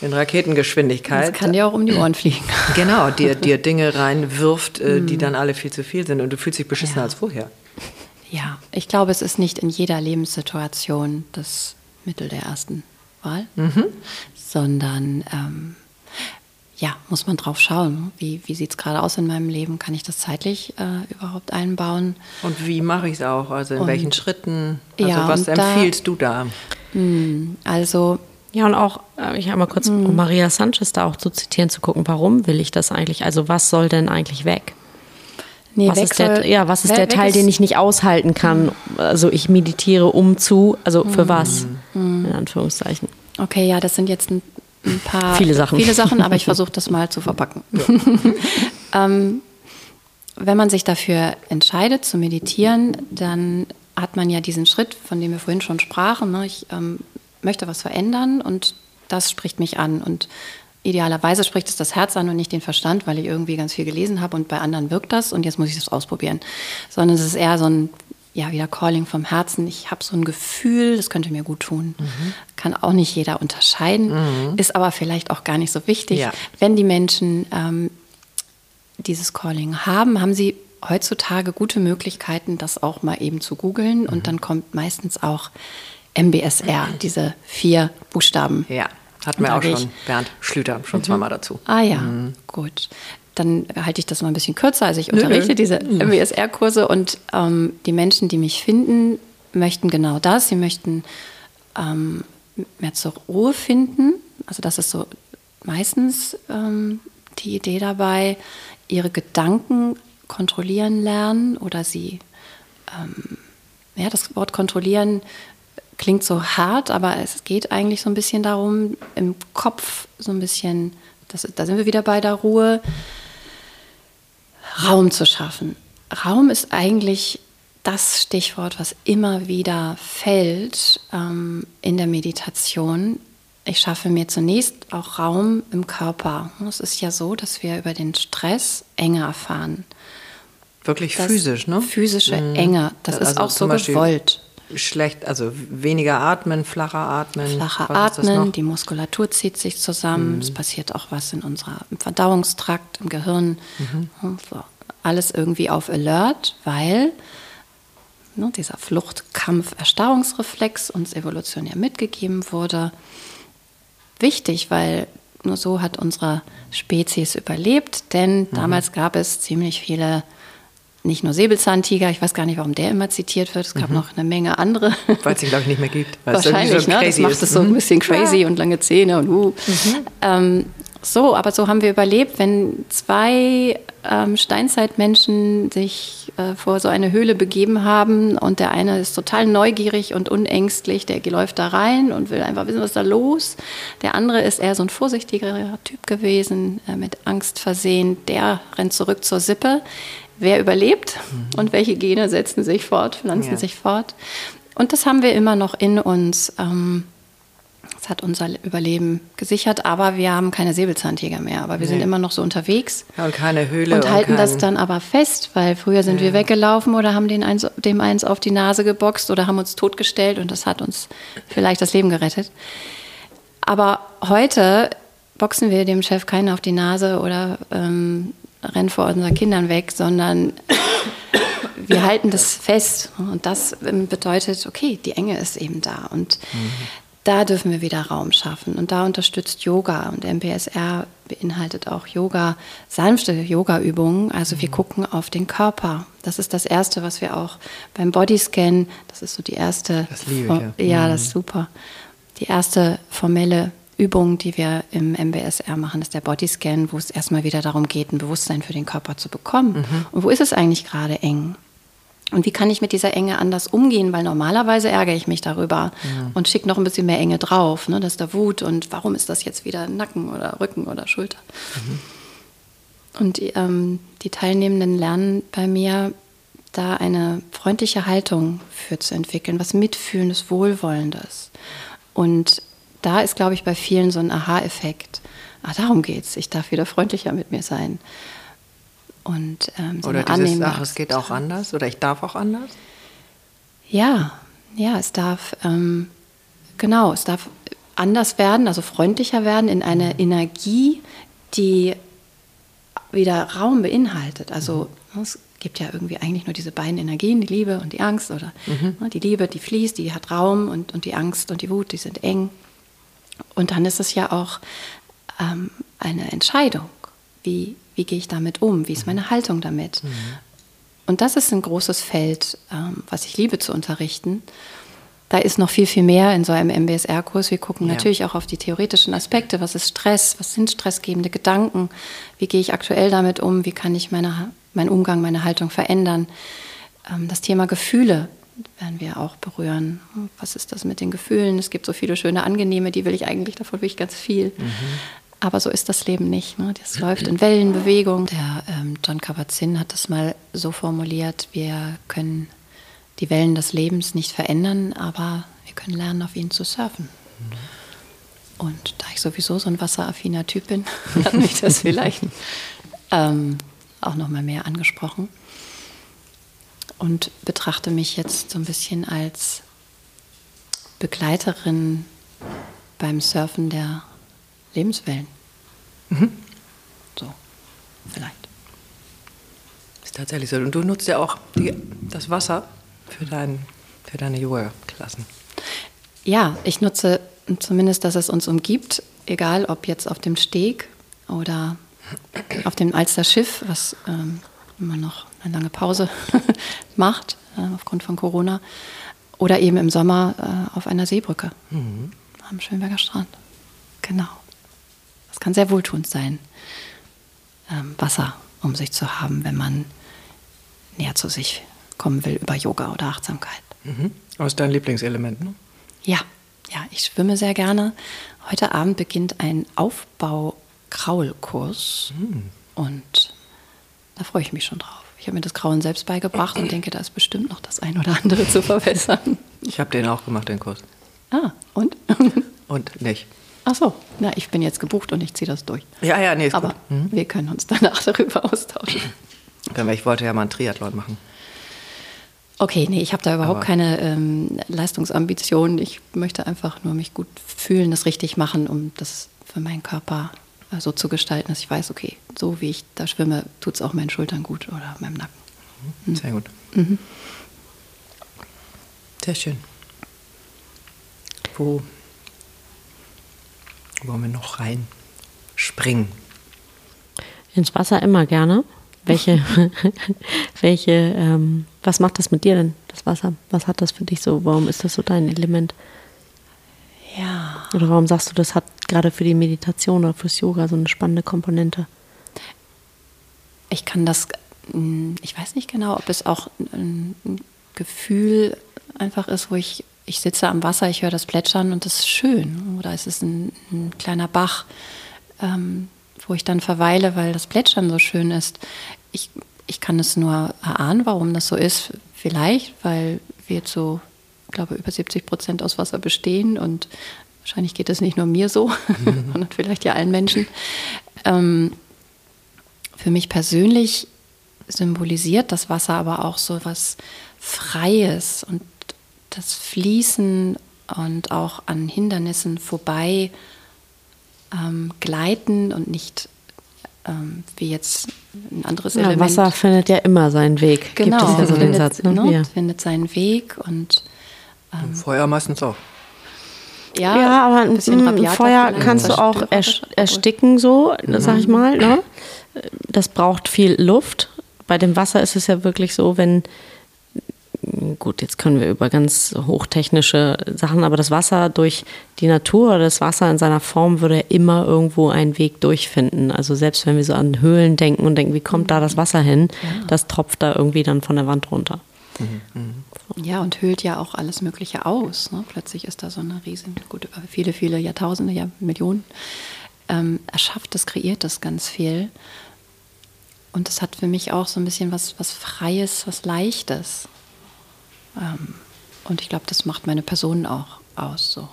in Raketengeschwindigkeit. Das kann dir auch um die Ohren fliegen. Genau, dir, dir Dinge reinwirft, äh, die mhm. dann alle viel zu viel sind und du fühlst dich beschissener ja. als vorher. Ja, ich glaube, es ist nicht in jeder Lebenssituation das Mittel der ersten Wahl, mhm. sondern ähm, ja, muss man drauf schauen. Wie, wie sieht es gerade aus in meinem Leben? Kann ich das zeitlich äh, überhaupt einbauen? Und wie mache ich es auch? Also in und, welchen Schritten? Also ja, was empfiehlst da, du da? Mh, hm, also ja, und auch, äh, ich habe mal kurz, um hm. Maria Sanchez da auch zu zitieren, zu gucken, warum will ich das eigentlich? Also was soll denn eigentlich weg? Nee, was ist der, ja, was ist der Teil, ist den ich nicht aushalten kann? Also ich meditiere um zu, also für hm. was? In Anführungszeichen. Okay, ja, das sind jetzt ein ein paar viele Sachen, viele Sachen aber ich versuche das mal zu verpacken. Ja. ähm, wenn man sich dafür entscheidet zu meditieren, dann hat man ja diesen Schritt, von dem wir vorhin schon sprachen. Ne? Ich ähm, möchte was verändern und das spricht mich an. Und idealerweise spricht es das Herz an und nicht den Verstand, weil ich irgendwie ganz viel gelesen habe und bei anderen wirkt das und jetzt muss ich das ausprobieren. Sondern es ist eher so ein ja, wieder Calling vom Herzen. Ich habe so ein Gefühl, das könnte mir gut tun. Mhm. Kann auch nicht jeder unterscheiden, mhm. ist aber vielleicht auch gar nicht so wichtig. Ja. Wenn die Menschen ähm, dieses Calling haben, haben sie heutzutage gute Möglichkeiten, das auch mal eben zu googeln. Mhm. Und dann kommt meistens auch MBSR, diese vier Buchstaben. Ja, hatten wir auch schon Bernd Schlüter schon mhm. zweimal dazu. Ah ja, mhm. gut dann halte ich das mal ein bisschen kürzer. Also ich unterrichte nö, diese MWSR-Kurse und ähm, die Menschen, die mich finden, möchten genau das. Sie möchten ähm, mehr zur Ruhe finden. Also das ist so meistens ähm, die Idee dabei, ihre Gedanken kontrollieren lernen oder sie, ähm, ja, das Wort kontrollieren klingt so hart, aber es geht eigentlich so ein bisschen darum, im Kopf so ein bisschen, das, da sind wir wieder bei der Ruhe, Raum zu schaffen. Raum ist eigentlich das Stichwort, was immer wieder fällt ähm, in der Meditation. Ich schaffe mir zunächst auch Raum im Körper. Es ist ja so, dass wir über den Stress Enge erfahren. Wirklich das physisch, ne? Physische mhm. Enge, das also ist auch so gewollt. Schlecht, also weniger atmen, flacher atmen. Flacher atmen, die Muskulatur zieht sich zusammen, mhm. es passiert auch was in unserer, im Verdauungstrakt, im Gehirn. Mhm. So, alles irgendwie auf Alert, weil ne, dieser Fluchtkampf-Erstarrungsreflex uns evolutionär mitgegeben wurde. Wichtig, weil nur so hat unsere Spezies überlebt, denn mhm. damals gab es ziemlich viele nicht nur Säbelzahntiger, ich weiß gar nicht, warum der immer zitiert wird. Es gab mhm. noch eine Menge andere. Weil es ihn, glaube ich, nicht mehr gibt. Wahrscheinlich, so ne? das macht es so ein mhm. bisschen crazy ja. und lange Zähne und uh. Mhm. Ähm, so, aber so haben wir überlebt, wenn zwei ähm, Steinzeitmenschen sich äh, vor so eine Höhle begeben haben und der eine ist total neugierig und unängstlich, der läuft da rein und will einfach wissen, was da los. Der andere ist eher so ein vorsichtigerer Typ gewesen, äh, mit Angst versehen, der rennt zurück zur Sippe wer überlebt mhm. und welche Gene setzen sich fort, pflanzen ja. sich fort. Und das haben wir immer noch in uns. Ähm, das hat unser Überleben gesichert, aber wir haben keine Säbelzahntiger mehr. Aber wir nee. sind immer noch so unterwegs. Ja, und keine Höhle. Und, und halten das dann aber fest, weil früher sind ja. wir weggelaufen oder haben den eins, dem eins auf die Nase geboxt oder haben uns totgestellt und das hat uns vielleicht das Leben gerettet. Aber heute boxen wir dem Chef keinen auf die Nase oder ähm, rennen vor unseren Kindern weg, sondern wir halten das fest. Und das bedeutet, okay, die Enge ist eben da. Und mhm. da dürfen wir wieder Raum schaffen. Und da unterstützt Yoga. Und MBSR beinhaltet auch Yoga, sanfte Yoga-Übungen. Also mhm. wir gucken auf den Körper. Das ist das Erste, was wir auch beim Bodyscan, das ist so die erste. Das liebe ich, ja. ja, das ist mhm. super. Die erste formelle Übung, die wir im MBSR machen, ist der Bodyscan, wo es erstmal wieder darum geht, ein Bewusstsein für den Körper zu bekommen. Mhm. Und wo ist es eigentlich gerade eng? Und wie kann ich mit dieser Enge anders umgehen? Weil normalerweise ärgere ich mich darüber ja. und schicke noch ein bisschen mehr Enge drauf. Ne? Das ist der Wut und warum ist das jetzt wieder Nacken oder Rücken oder Schulter? Mhm. Und ähm, die Teilnehmenden lernen bei mir, da eine freundliche Haltung für zu entwickeln, was Mitfühlendes, Wohlwollendes. Und da ist, glaube ich, bei vielen so ein Aha-Effekt. Ah, darum geht's. Ich darf wieder freundlicher mit mir sein. Und ähm, so oder dieses, ach, es geht auch anders oder ich darf auch anders? Ja, ja, es darf, ähm, genau, es darf anders werden, also freundlicher werden in eine mhm. Energie, die wieder Raum beinhaltet. Also mhm. es gibt ja irgendwie eigentlich nur diese beiden Energien, die Liebe und die Angst. Oder mhm. ne, die Liebe, die fließt, die hat Raum und, und die Angst und die Wut, die sind eng. Und dann ist es ja auch ähm, eine Entscheidung. Wie, wie gehe ich damit um? Wie ist meine Haltung damit? Mhm. Und das ist ein großes Feld, ähm, was ich liebe zu unterrichten. Da ist noch viel, viel mehr in so einem MBSR-Kurs. Wir gucken ja. natürlich auch auf die theoretischen Aspekte. Was ist Stress? Was sind stressgebende Gedanken? Wie gehe ich aktuell damit um? Wie kann ich meine, meinen Umgang, meine Haltung verändern? Ähm, das Thema Gefühle werden wir auch berühren. Was ist das mit den Gefühlen? Es gibt so viele schöne, angenehme, die will ich eigentlich, davon will ich ganz viel. Mhm. Aber so ist das Leben nicht. Ne? Das läuft in Wellenbewegung. Der ähm, John Kabat-Zinn hat das mal so formuliert, wir können die Wellen des Lebens nicht verändern, aber wir können lernen, auf ihnen zu surfen. Mhm. Und da ich sowieso so ein wasseraffiner Typ bin, hat mich das vielleicht ähm, auch noch mal mehr angesprochen und betrachte mich jetzt so ein bisschen als Begleiterin beim Surfen der Lebenswellen. Mhm. So, vielleicht. Ist tatsächlich so. Und du nutzt ja auch die, das Wasser für, dein, für deine Yoga-Klassen. Ja, ich nutze zumindest, dass es uns umgibt, egal ob jetzt auf dem Steg oder auf dem Alster Schiff, was ähm, immer noch eine lange Pause macht, äh, aufgrund von Corona. Oder eben im Sommer äh, auf einer Seebrücke mhm. am Schönberger Strand. Genau. Das kann sehr wohltuend sein, ähm, Wasser um sich zu haben, wenn man näher zu sich kommen will über Yoga oder Achtsamkeit. Mhm. Was ist dein Lieblingselement? Ne? Ja, ja, ich schwimme sehr gerne. Heute Abend beginnt ein Aufbau-Kraulkurs mhm. und da freue ich mich schon drauf. Ich habe mir das Grauen selbst beigebracht und denke, da ist bestimmt noch das ein oder andere zu verbessern. Ich habe den auch gemacht, den Kurs. Ah, und? und nicht. Ach so, na, ich bin jetzt gebucht und ich ziehe das durch. Ja, ja, nee, ist Aber gut. Mhm. wir können uns danach darüber austauschen. Ich wollte ja mal einen Triathlon machen. Okay, nee, ich habe da überhaupt Aber- keine ähm, Leistungsambitionen. Ich möchte einfach nur mich gut fühlen, das richtig machen, um das für meinen Körper äh, so zu gestalten, dass ich weiß, okay, so wie ich da schwimme, tut es auch meinen Schultern gut oder meinem Nacken. Sehr gut. Sehr schön. Wo wollen wir noch rein springen? Ins Wasser immer gerne. Welche, welche, ähm, was macht das mit dir denn, das Wasser? Was hat das für dich so? Warum ist das so dein Element? Ja. Oder warum sagst du, das hat gerade für die Meditation oder fürs Yoga so eine spannende Komponente? Ich kann das, mm, ich weiß nicht genau, ob es auch ein Gefühl einfach ist, wo ich, ich sitze am Wasser, ich höre das Plätschern und das ist schön. Oder es ist ein, ein kleiner Bach, ähm, wo ich dann verweile, weil das Plätschern so schön ist. Ich, ich kann es nur erahnen, warum das so ist. Vielleicht, weil wir so, ich glaube, über 70 Prozent aus Wasser bestehen und wahrscheinlich geht es nicht nur mir so, sondern vielleicht ja allen Menschen. Ähm, für mich persönlich symbolisiert das Wasser aber auch so was Freies und das Fließen und auch an Hindernissen vorbei ähm, gleiten und nicht ähm, wie jetzt ein anderes Ja, Element. Wasser findet ja immer seinen Weg. genau, Gibt es ja so den findet, Satz. Ne? ne, Ja. findet seinen Weg und Feuer meistens auch. ja, Ja, aber ein bisschen ein Feuer vielleicht, kannst du auch ersticken, so, sag ich mal. Ne? Das braucht viel Luft. Bei dem Wasser ist es ja wirklich so, wenn, gut, jetzt können wir über ganz hochtechnische Sachen, aber das Wasser durch die Natur oder das Wasser in seiner Form würde ja immer irgendwo einen Weg durchfinden. Also selbst wenn wir so an Höhlen denken und denken, wie kommt da das Wasser hin, das tropft da irgendwie dann von der Wand runter. Ja, und hüllt ja auch alles Mögliche aus. Ne? Plötzlich ist da so eine riesen, gut, über viele, viele Jahrtausende, ja, Millionen, ähm, erschafft das, kreiert das ganz viel. Und das hat für mich auch so ein bisschen was, was Freies, was Leichtes. Ähm, und ich glaube, das macht meine Person auch aus. So.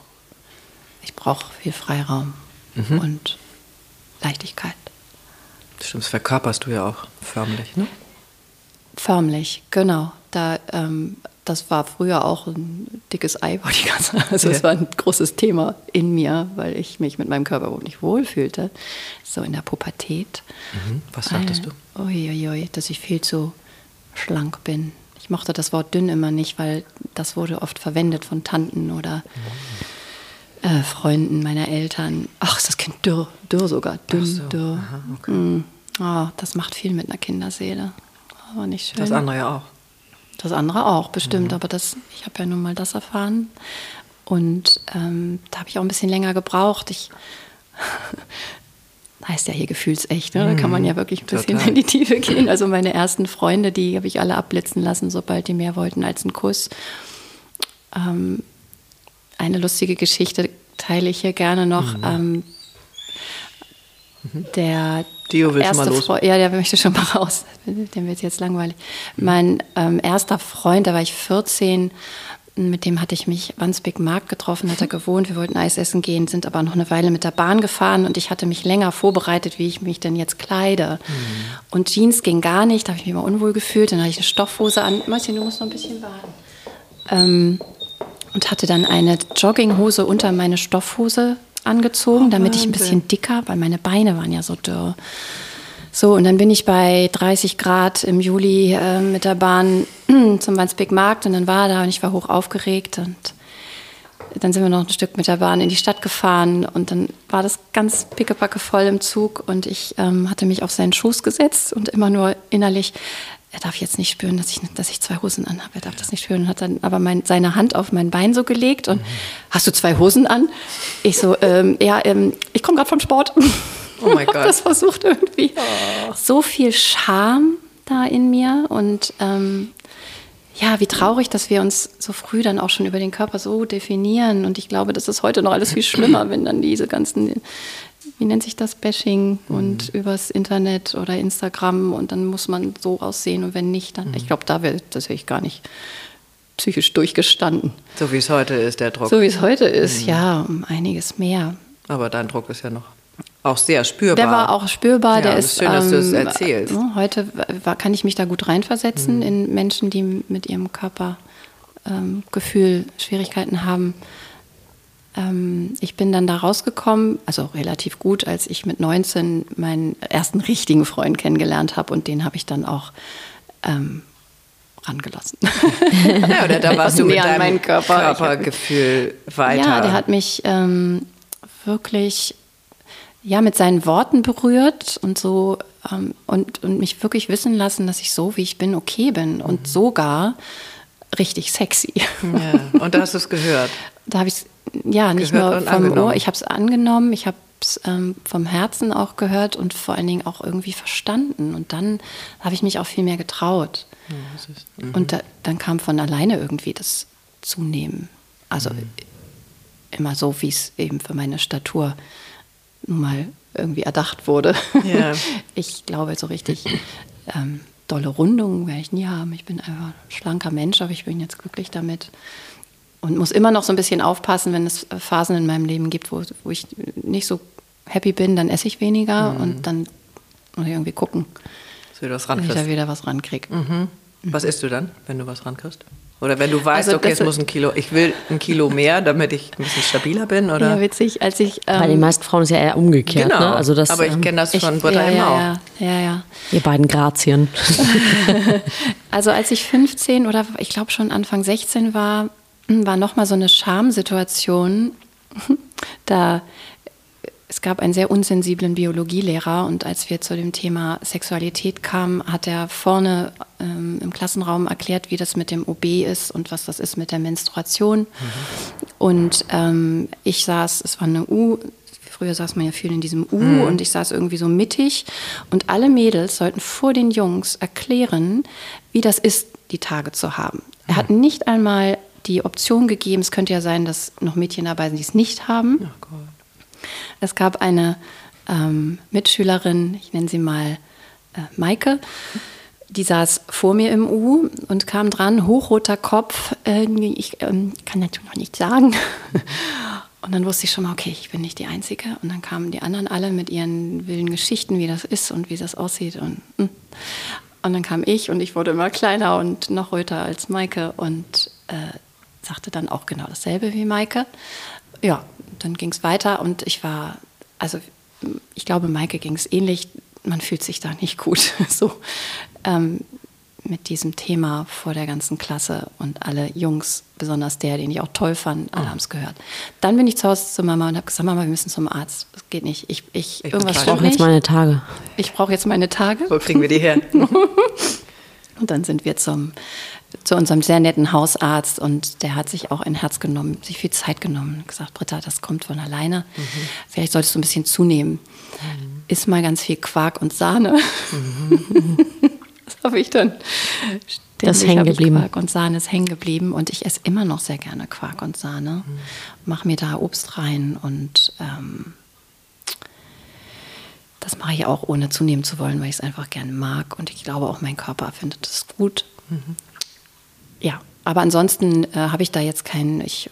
Ich brauche viel Freiraum und Leichtigkeit. Stimmt, das verkörperst du ja auch förmlich, ne? Förmlich, genau. Da, ähm, das war früher auch ein dickes Ei, wollte ich gerade sagen. Also es war ein großes Thema in mir, weil ich mich mit meinem Körper überhaupt nicht wohlfühlte. So in der Pubertät. Mhm. Was sagtest du? Uiuiui, dass ich viel zu schlank bin. Ich mochte das Wort dünn immer nicht, weil das wurde oft verwendet von Tanten oder äh, Freunden meiner Eltern. Ach, ist das Kind dürr, dürr sogar, dünn, so, dürr. aha, okay. Mm. Oh, das macht viel mit einer Kinderseele. Aber nicht schön. Das andere ja auch. Das andere auch, bestimmt. Aber das, ich habe ja nun mal das erfahren. Und ähm, da habe ich auch ein bisschen länger gebraucht. Ich heißt ja hier gefühlsecht, ne? da kann man ja wirklich ein bisschen total. in die Tiefe gehen. Also meine ersten Freunde, die habe ich alle abblitzen lassen, sobald die mehr wollten als einen Kuss. Ähm, eine lustige Geschichte teile ich hier gerne noch. Ähm, der Willst du erste mal los? Freu- ja, der möchte schon mal raus. Dem wird jetzt langweilig. Mein ähm, erster Freund, da war ich 14, mit dem hatte ich mich Wandsbek Markt getroffen, hat er gewohnt. Wir wollten Eis essen gehen, sind aber noch eine Weile mit der Bahn gefahren und ich hatte mich länger vorbereitet, wie ich mich denn jetzt kleide. Und Jeans ging gar nicht, da habe ich mich immer unwohl gefühlt. Dann hatte ich eine Stoffhose an. Mäuschen, du musst noch ein bisschen warten. Ähm, und hatte dann eine Jogginghose unter meine Stoffhose angezogen, damit ich ein bisschen dicker, weil meine Beine waren ja so dürr. So, und dann bin ich bei 30 Grad im Juli äh, mit der Bahn zum Wandsbek Markt und dann war er da und ich war hoch aufgeregt und dann sind wir noch ein Stück mit der Bahn in die Stadt gefahren und dann war das ganz pickepacke voll im Zug und ich ähm, hatte mich auf seinen Schoß gesetzt und immer nur innerlich, er darf jetzt nicht spüren, dass ich, dass ich zwei Hosen anhabe, er darf das nicht spüren und hat dann aber mein, seine Hand auf mein Bein so gelegt und hast du zwei Hosen an? Ich so, ähm, ja, ähm, ich komme gerade vom Sport. Oh mein Gott. das versucht irgendwie. So viel Scham da in mir und ähm, ja, wie traurig, dass wir uns so früh dann auch schon über den Körper so definieren. Und ich glaube, das ist heute noch alles viel schlimmer, wenn dann diese ganzen, wie nennt sich das, Bashing und übers Internet oder Instagram und dann muss man so aussehen und wenn nicht, dann, ich glaube, da wäre das ich gar nicht psychisch durchgestanden. So wie es heute ist, der Druck. So wie es heute ist, ja, um einiges mehr. Aber dein Druck ist ja noch auch sehr spürbar. Der war auch spürbar. Ja, der ist ist schön, dass du es ähm, erzählst. äh, Heute war, kann ich mich da gut reinversetzen in Menschen, die mit ihrem Körpergefühl ähm, Gefühl Schwierigkeiten haben. Ähm, ich bin dann da rausgekommen, also relativ gut, als ich mit 19 meinen ersten richtigen Freund kennengelernt habe und den habe ich dann auch ähm, rangelassen. Ja, oder da warst du mit an deinem Körper. Körpergefühl weiter. Ja, der hat mich ähm, wirklich ja, mit seinen Worten berührt und so ähm, und, und mich wirklich wissen lassen, dass ich so, wie ich bin, okay bin und sogar richtig sexy. ja. Und da hast du es gehört. Da habe ich es ja nicht Gehört nur vom angenommen. Ohr, ich habe es angenommen, ich habe es ähm, vom Herzen auch gehört und vor allen Dingen auch irgendwie verstanden. Und dann habe ich mich auch viel mehr getraut. mhm. Und da, dann kam von alleine irgendwie das Zunehmen. Also Mhm. immer so, wie es eben für meine Statur nun mal irgendwie erdacht wurde. Ja. Ich glaube, so richtig ähm, dolle Rundungen werde ich nie haben. Ich bin einfach ein schlanker Mensch, aber ich bin jetzt glücklich damit. Und muss immer noch so ein bisschen aufpassen, wenn es äh, Phasen in meinem Leben gibt, wo, wo ich nicht so happy bin, dann esse ich weniger Mhm. und dann muss ich irgendwie gucken, Dass du ich da wieder was rankriege. Was isst du dann, wenn du was rankriegst? Oder wenn du weißt, Also okay, es muss ein Kilo, ich will ein Kilo mehr, damit ich ein bisschen stabiler bin, oder? Ja, witzig, als ich. Bei den Ähm, meisten Frauen ist ja eher umgekehrt. genau. Ne? Also das, aber ich ähm, kenne das von Britta ja, immer auch. ja, ja, ja, ja. Ihr beiden Grazien. Also als ich 15 oder ich glaube schon Anfang 16 war, war nochmal so eine Schamsituation. Da es gab einen sehr unsensiblen Biologielehrer und als wir zu dem Thema Sexualität kamen, hat er vorne ähm, im Klassenraum erklärt, wie das mit dem OB ist und was das ist mit der Menstruation. Und ähm, ich saß, es war eine U, früher saß man ja viel in diesem U und ich saß irgendwie so mittig und alle Mädels sollten vor den Jungs erklären, wie das ist, die Tage zu haben. Er hat nicht einmal die Option gegeben, es könnte ja sein, dass noch Mädchen dabei sind, die es nicht haben. Oh Gott. Es gab eine ähm, Mitschülerin, ich nenne sie mal äh, Maike, die saß vor mir im U und kam dran, hochroter Kopf. Irgendwie, ich ähm, kann dazu noch nicht sagen. Und dann wusste ich schon mal, okay, ich bin nicht die Einzige. Und dann kamen die anderen alle mit ihren wilden Geschichten, wie das ist und wie das aussieht. Und, mm. und dann kam ich und ich wurde immer kleiner und noch röter als Maike und äh, sagte dann auch genau dasselbe wie Maike. Ja, dann ging es weiter und ich war, also ich glaube, Maike ging es ähnlich. Man fühlt sich da nicht gut. so ähm, mit diesem Thema vor der ganzen Klasse und alle Jungs, besonders der, den ich auch toll fand, alle haben es gehört. Dann bin ich zu Hause zu Mama und habe gesagt, Mama, wir müssen zum Arzt. Das geht nicht. Ich, ich, irgendwas. Ich stimmt brauche jetzt meine Tage. Ich brauche jetzt meine Tage. Wo kriegen wir die her? Und dann sind wir zum, zu unserem sehr netten Hausarzt und der hat sich auch ein Herz genommen, sich viel Zeit genommen und gesagt, Britta, das kommt von alleine. Vielleicht solltest du ein bisschen zunehmen. Iss mal ganz viel Quark und Sahne. das habe ich dann. Das ist hängen geblieben. Quark und Sahne ist hängen geblieben und ich esse immer noch sehr gerne Quark und Sahne. Mache mir da Obst rein und ähm, das mache ich auch ohne zunehmen zu wollen, weil ich es einfach gerne mag und ich glaube auch mein Körper findet es gut. Ja, aber ansonsten äh, habe ich da jetzt keinen, ich,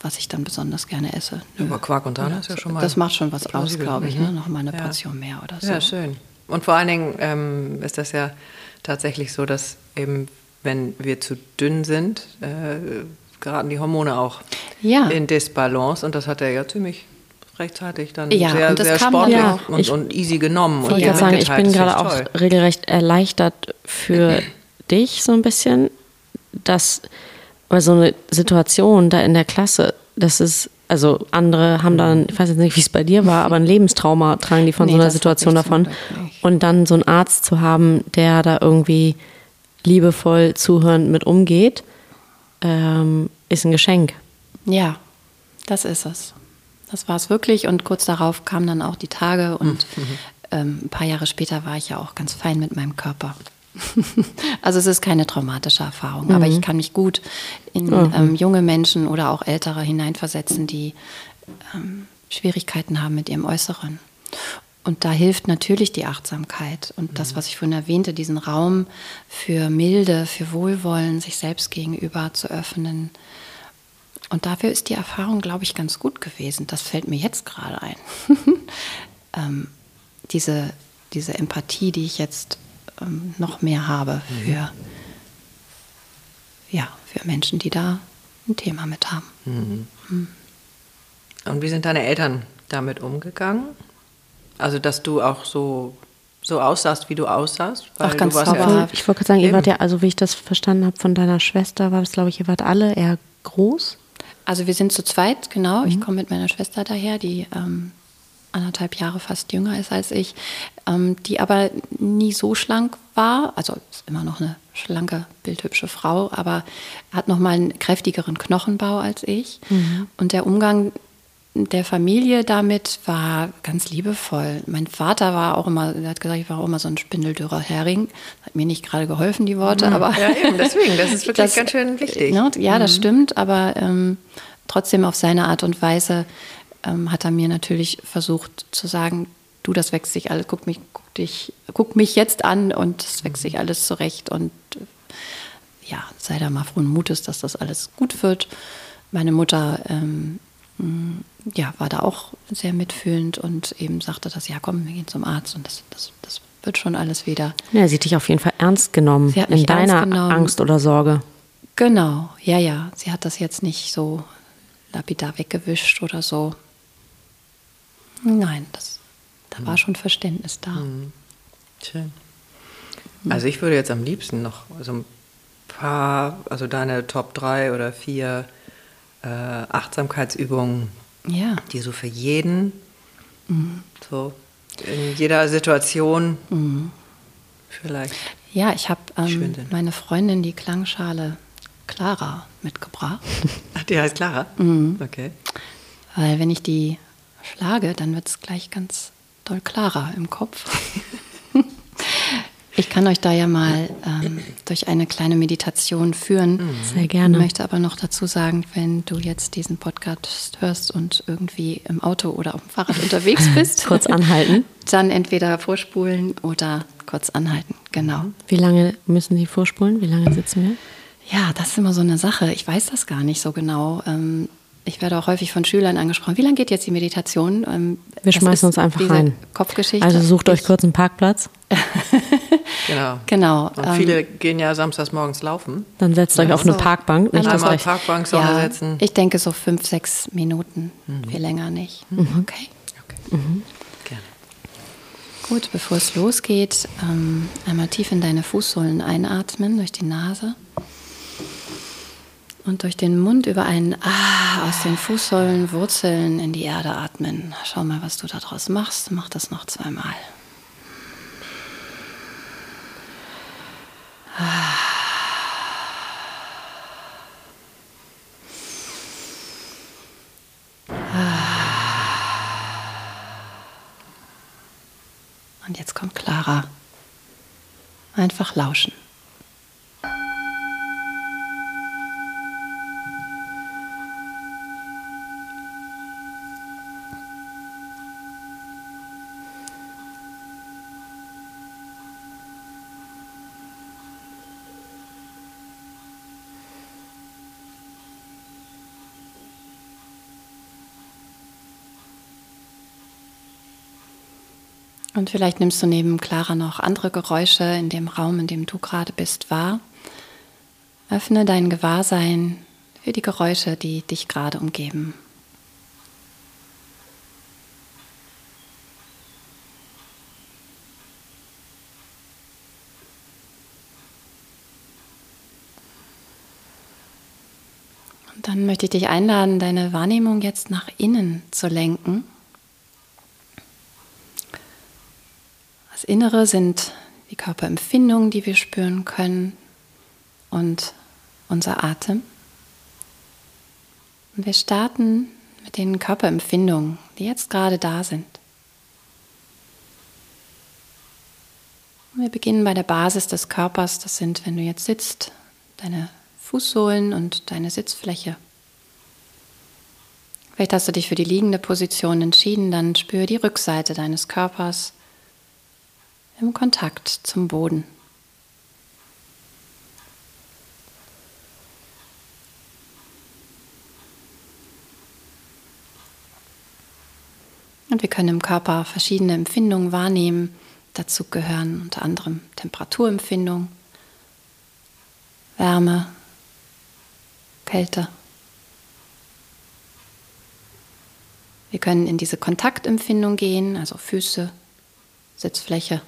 was ich dann besonders gerne esse. Nö. Aber Quark und Sahne ist ja schon mal Das macht schon was aus, glaube ich, Mhm. ne? noch mal eine Ja. Portion mehr oder so. Ja, schön. Und vor allen Dingen ähm, ist das ja tatsächlich so, dass eben, wenn wir zu dünn sind, äh, geraten die Hormone auch Ja. in Disbalance. Und das hat er ja ziemlich rechtzeitig dann Ja, sehr, und das sehr sportlich auch. und, Ich- und easy genommen. Ich wollte gerade sagen, ich bin gerade auch toll. regelrecht erleichtert für dich so ein bisschen, dass bei so eine Situation da in der Klasse, das ist, also andere haben dann, ich weiß jetzt nicht, wie es bei dir war, aber ein Lebenstrauma tragen die von Nee, so einer Situation davon. Und dann so einen Arzt zu haben, der da irgendwie liebevoll zuhörend mit umgeht, ähm, ist ein Geschenk. Ja, das ist es. Das war es wirklich. Und kurz darauf kamen dann auch die Tage und ähm, ein paar Jahre später war ich ja auch ganz fein mit meinem Körper. also es ist keine traumatische Erfahrung, aber ich kann mich gut in ähm, junge Menschen oder auch ältere hineinversetzen, die ähm, Schwierigkeiten haben mit ihrem Äußeren. Und da hilft natürlich die Achtsamkeit und das, was ich vorhin erwähnte, diesen Raum für Milde, für Wohlwollen, sich selbst gegenüber zu öffnen. Und dafür ist die Erfahrung, glaube ich, ganz gut gewesen. Das fällt mir jetzt gerade ein. ähm, diese, diese Empathie, die ich jetzt ähm, noch mehr habe für, ja, für Menschen, die da ein Thema mit haben. Und wie sind deine Eltern damit umgegangen? Also, dass du auch so, so aussahst, wie du aussahst? Auch ganz du warst ja-. Ich wollte gerade sagen, ihr wart ja, also wie ich das verstanden habe von deiner Schwester, war das, glaube ich, ihr wart alle eher groß. Also wir sind zu zweit, genau. Ich komme mit meiner Schwester daher, die ähm, anderthalb Jahre fast jünger ist als ich, ähm, die aber nie so schlank war. Also ist immer noch eine schlanke, bildhübsche Frau, aber hat noch mal einen kräftigeren Knochenbau als ich. Und der Umgang der Familie damit war ganz liebevoll. Mein Vater war auch immer, er hat gesagt, ich war auch immer so ein spindeldürrer Hering. Hat mir nicht gerade geholfen, die Worte, aber Ja, eben, deswegen, das ist wirklich Das- ganz schön wichtig. Ne, ja, das stimmt, aber ähm, trotzdem auf seine Art und Weise ähm, hat er mir natürlich versucht zu sagen, du, das wächst sich alles, guck mich, guck dich, guck mich jetzt an und es wächst sich alles zurecht und äh, ja, sei da mal frohen Mutes, dass das alles gut wird. Meine Mutter ähm, mh, ja, war da auch sehr mitfühlend und eben sagte das, ja komm, wir gehen zum Arzt und das, das, das wird schon alles wieder. Ja, sie hat dich auf jeden Fall ernst genommen Sie hat in deiner genommen. Angst oder Sorge. Genau, ja, ja. Sie hat das jetzt nicht so lapidar weggewischt oder so. Nein, das, da war schon Verständnis da. Schön. Also ich würde jetzt am liebsten noch so ein paar, also deine Top 3 oder 4 äh, Achtsamkeitsübungen, Ja, die so für jeden, so in jeder Situation vielleicht. ja ich habe ähm, meine Freundin, die Klangschale Clara, mitgebracht. Ach, die heißt Clara? Okay. Weil wenn ich die schlage, dann wird es gleich ganz doll klarer im Kopf. Ich kann euch da ja mal ähm, durch eine kleine Meditation führen. Sehr gerne. Ich möchte aber noch dazu sagen, wenn du jetzt diesen Podcast hörst und irgendwie im Auto oder auf dem Fahrrad unterwegs bist, Kurz anhalten. dann entweder vorspulen oder kurz anhalten. Genau. Wie lange müssen Sie vorspulen? Wie lange sitzen wir? Ja, das ist immer so eine Sache. Ich weiß das gar nicht so genau. Ähm, Ich werde auch häufig von Schülern angesprochen. Wie lange geht jetzt die Meditation? Ähm, Wir schmeißen uns einfach diese rein. Kopfgeschichte. Also sucht euch kurz einen Parkplatz, Genau. Genau. Und ähm, viele gehen ja samstags morgens laufen. dann setzt euch auf eine Parkbank. Nicht, Einmal euch Parkbank, ja, setzen. ich denke so fünf, sechs Minuten, Mhm. viel länger nicht. Okay. Okay. Gerne. Gut, bevor es losgeht, ähm, einmal tief in deine Fußsohlen einatmen durch die Nase und durch den Mund über einen Ah aus den Fußsohlen Wurzeln in die Erde atmen. Schau mal, was du daraus machst. Mach das noch zweimal. Und jetzt kommt Clara. Einfach lauschen. Und vielleicht nimmst du neben Clara noch andere Geräusche in dem Raum, in dem du gerade bist, wahr. Öffne dein Gewahrsein für die Geräusche, die dich gerade umgeben. Und dann möchte ich dich einladen, deine Wahrnehmung jetzt nach innen zu lenken. Innere sind die Körperempfindungen, die wir spüren können und unser Atem. Und wir starten mit den Körperempfindungen, die jetzt gerade da sind. Und wir beginnen bei der Basis des Körpers. Das sind, wenn du jetzt sitzt, deine Fußsohlen und deine Sitzfläche. Vielleicht hast du dich für die liegende Position entschieden, dann spüre die Rückseite deines Körpers im Kontakt zum Boden. Und wir können im Körper verschiedene Empfindungen wahrnehmen. Dazu gehören unter anderem Temperaturempfindung, Wärme, Kälte. Wir können in diese Kontaktempfindung gehen, also Füße, Sitzfläche,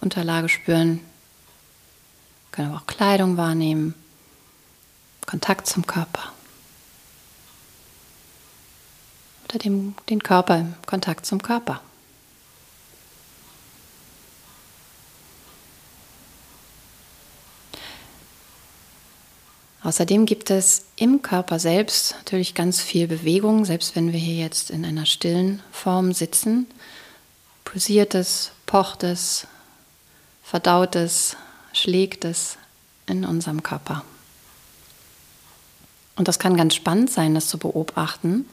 Unterlage spüren. Wir können aber auch Kleidung wahrnehmen, Kontakt zum Körper. Oder dem, den Körper im Kontakt zum Körper. Außerdem gibt es im Körper selbst natürlich ganz viel Bewegung, selbst wenn wir hier jetzt in einer stillen Form sitzen. Pulsiert es, pocht es, verdaut es, schlägt es in unserem Körper. Und das kann ganz spannend sein, das zu beobachten,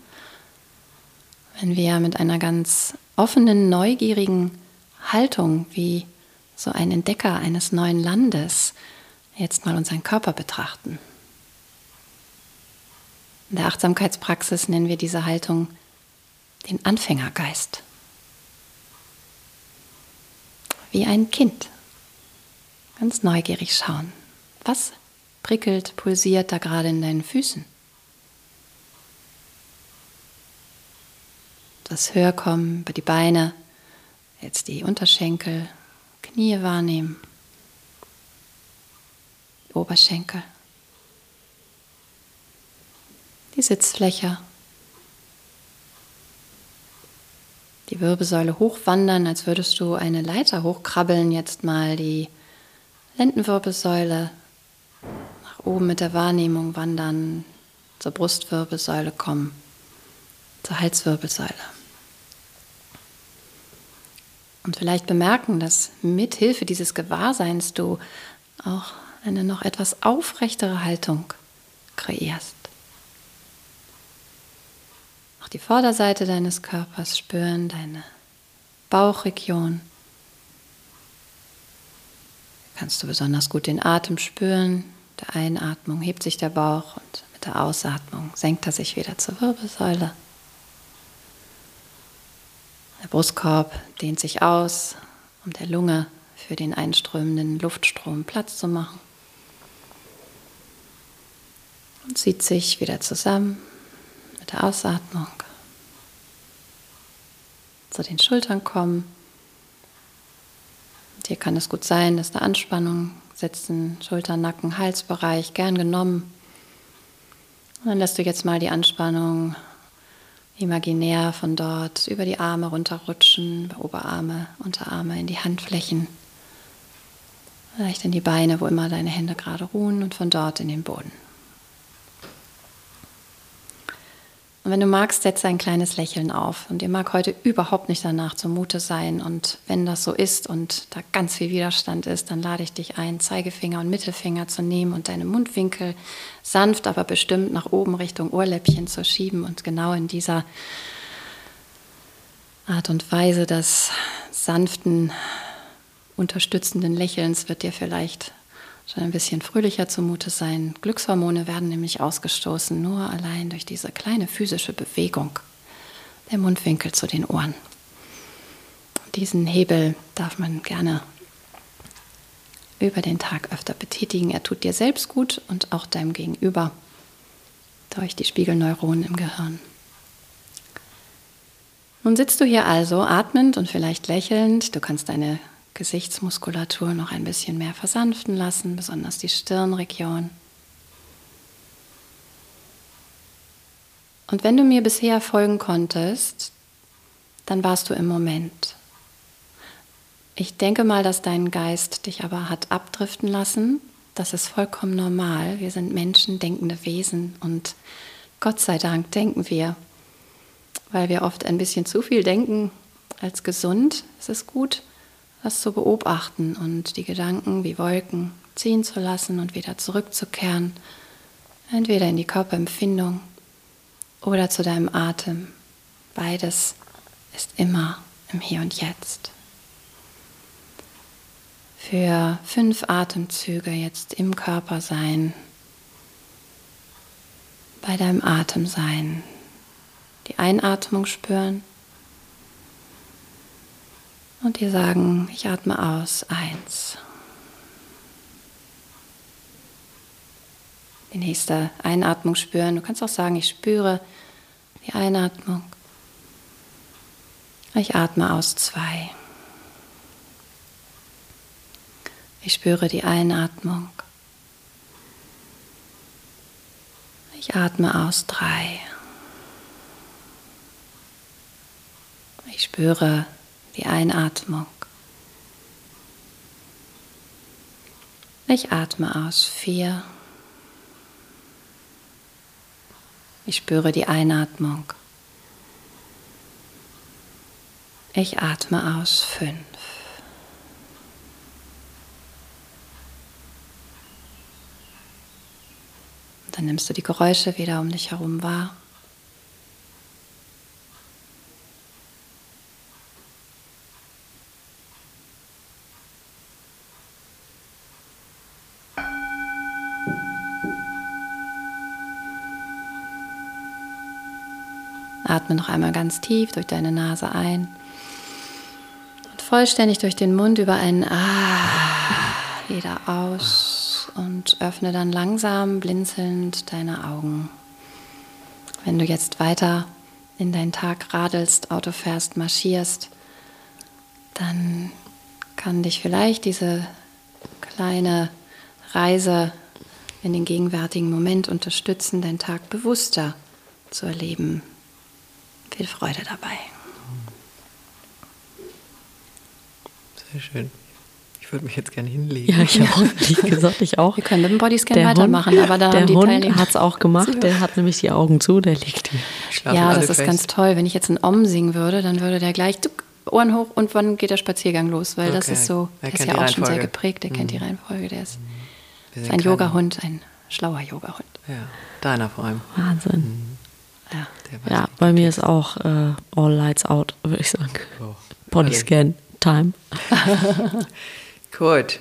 wenn wir mit einer ganz offenen, neugierigen Haltung wie so ein Entdecker eines neuen Landes jetzt mal unseren Körper betrachten. In der Achtsamkeitspraxis nennen wir diese Haltung den Anfängergeist. Wie ein Kind. Ganz neugierig schauen. Was prickelt, pulsiert da gerade in deinen Füßen? Das Hörkommen über die Beine, jetzt die Unterschenkel, Knie wahrnehmen, Oberschenkel die Sitzfläche, die Wirbelsäule hochwandern, als würdest du eine Leiter hochkrabbeln, jetzt mal die Lendenwirbelsäule nach oben mit der Wahrnehmung wandern, zur Brustwirbelsäule kommen, zur Halswirbelsäule. Und vielleicht bemerken, dass mit Hilfe dieses Gewahrseins du auch eine noch etwas aufrechtere Haltung kreierst die Vorderseite deines Körpers spüren, deine Bauchregion. Kannst du besonders gut den Atem spüren. Der Einatmung hebt sich der Bauch und mit der Ausatmung senkt er sich wieder zur Wirbelsäule. Der Brustkorb dehnt sich aus, um der Lunge für den einströmenden Luftstrom Platz zu machen. Und zieht sich wieder zusammen mit der Ausatmung zu den Schultern kommen. Hier kann es gut sein, dass eine Anspannung sitzen, Schulter, Nacken, Halsbereich, gern genommen. Und dann lässt du jetzt mal die Anspannung imaginär von dort über die Arme runterrutschen, über Oberarme, Unterarme in die Handflächen, vielleicht in die Beine, wo immer deine Hände gerade ruhen und von dort in den Boden. Und wenn du magst, setze ein kleines Lächeln auf. Und dir mag heute überhaupt nicht danach zumute sein. Und wenn das so ist und da ganz viel Widerstand ist, dann lade ich dich ein, Zeigefinger und Mittelfinger zu nehmen und deine Mundwinkel sanft, aber bestimmt nach oben Richtung Ohrläppchen zu schieben. Und genau in dieser Art und Weise des sanften, unterstützenden Lächelns wird dir vielleicht schon ein bisschen fröhlicher zumute sein. Glückshormone werden nämlich ausgestoßen, nur allein durch diese kleine physische Bewegung der Mundwinkel zu den Ohren. Diesen Hebel darf man gerne über den Tag öfter betätigen. Er tut dir selbst gut und auch deinem Gegenüber durch die Spiegelneuronen im Gehirn. Nun sitzt du hier also atmend und vielleicht lächelnd. Du kannst deine Gesichtsmuskulatur noch ein bisschen mehr versanften lassen, besonders die Stirnregion. Und wenn du mir bisher folgen konntest, dann warst du im Moment. Ich denke mal, dass dein Geist dich aber hat abdriften lassen. Das ist vollkommen normal. Wir sind Menschen, denkende Wesen und Gott sei Dank denken wir, weil wir oft ein bisschen zu viel denken als gesund. Es ist gut, das zu beobachten und die Gedanken wie Wolken ziehen zu lassen und wieder zurückzukehren, entweder in die Körperempfindung oder zu deinem Atem. Beides ist immer im Hier und Jetzt. Für fünf Atemzüge jetzt im Körper sein, bei deinem Atem sein, die Einatmung spüren Und dir sagen, ich atme aus. Eins. Die nächste Einatmung spüren. Du kannst auch sagen, ich spüre die Einatmung. Ich atme aus. Zwei. Ich spüre die Einatmung. Ich atme aus. Drei. Ich spüre die Einatmung. Ich atme aus. Vier. Ich spüre die Einatmung. Ich atme aus. Fünf. Dann nimmst du die Geräusche wieder um dich herum wahr. Atme noch einmal ganz tief durch deine Nase ein und vollständig durch den Mund über einen Ah wieder aus und öffne dann langsam blinzelnd deine Augen. Wenn du jetzt weiter in deinen Tag radelst, Auto fährst, marschierst, dann kann dich vielleicht diese kleine Reise in den gegenwärtigen Moment unterstützen, deinen Tag bewusster zu erleben. Viel Freude dabei. Sehr schön. Ich würde mich jetzt gerne hinlegen. Ja, ich auch. Wie gesagt, ich auch. Wir können mit dem Bodyscan Der weitermachen, Hund, aber da der haben die Hund Teilnehmer. hat es auch gemacht. Der hat nämlich die Augen zu, der liegt hier. Schlafen Ja, das ist fest? ganz toll. Wenn ich jetzt ein Om singen würde, dann würde der gleich tuck, Ohren hoch und wann geht der Spaziergang los? Weil das Okay. ist so, Er der ist ja auch schon sehr geprägt, der kennt die Reihenfolge, der ist, Wir ist ein Yoga-Hund, ein schlauer Yoga-Hund. Ja, deiner vor allem. Wahnsinn. Ja. Ja, bei mir ist auch äh, All Lights Out, würde ich sagen. Oh. Bodyscan Time. Gut.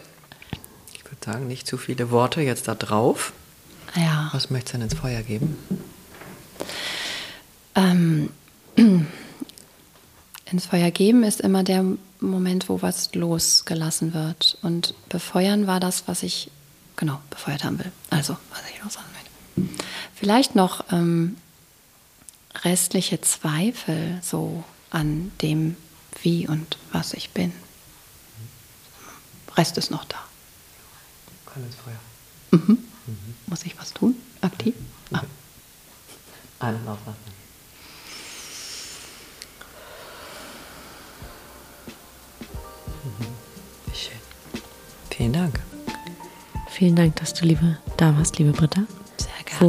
Ich würde sagen, nicht zu viele Worte jetzt da drauf. Ja. Was möchtest du denn ins Feuer geben? Ähm, ins Feuer geben ist immer der Moment, wo was losgelassen wird. Und befeuern war das, was ich genau befeuert haben will. Also, was ich loslassen möchte. Vielleicht noch ähm, restliche Zweifel so an dem, wie und was ich bin. Rest ist noch da. Ins Feuer. Muss ich was tun? Aktiv? Ah. Einen auflassen. Wie schön. Vielen Dank. Vielen Dank, dass du liebe, da warst, liebe Britta.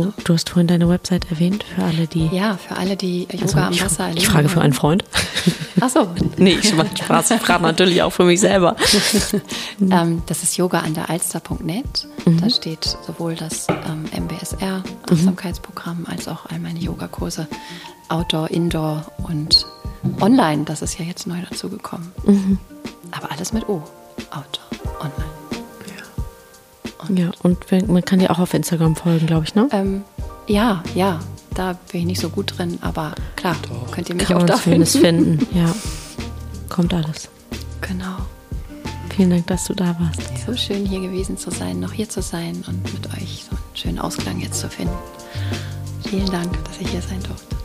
Gerne. du hast vorhin deine Website erwähnt, für alle, die. Ja, für alle, die Yoga Also, am Wasser erleben. ich frage für einen Freund. Ach so. nee, ich mache Spaß. Ich frage natürlich auch für mich selber. Ähm, das ist yoga an der Alster.net. Da steht sowohl das ähm, MBSR, Achtsamkeitsprogramm, als auch all meine Yogakurse Outdoor, Indoor und Online. Das ist ja jetzt neu dazugekommen. Aber alles mit O. Outdoor, Online. Ja, und man kann dir auch auf Instagram folgen, glaube ich, ne? Ähm, ja, ja, da bin ich nicht so gut drin, aber klar, könnt ihr mich Kann auch man da finden. finden. Ja, kommt alles. Genau. Vielen Dank, dass du da warst. So schön hier gewesen zu sein, noch hier zu sein und mit euch so einen schönen Ausklang jetzt zu finden. Vielen Dank, dass ich hier sein durfte.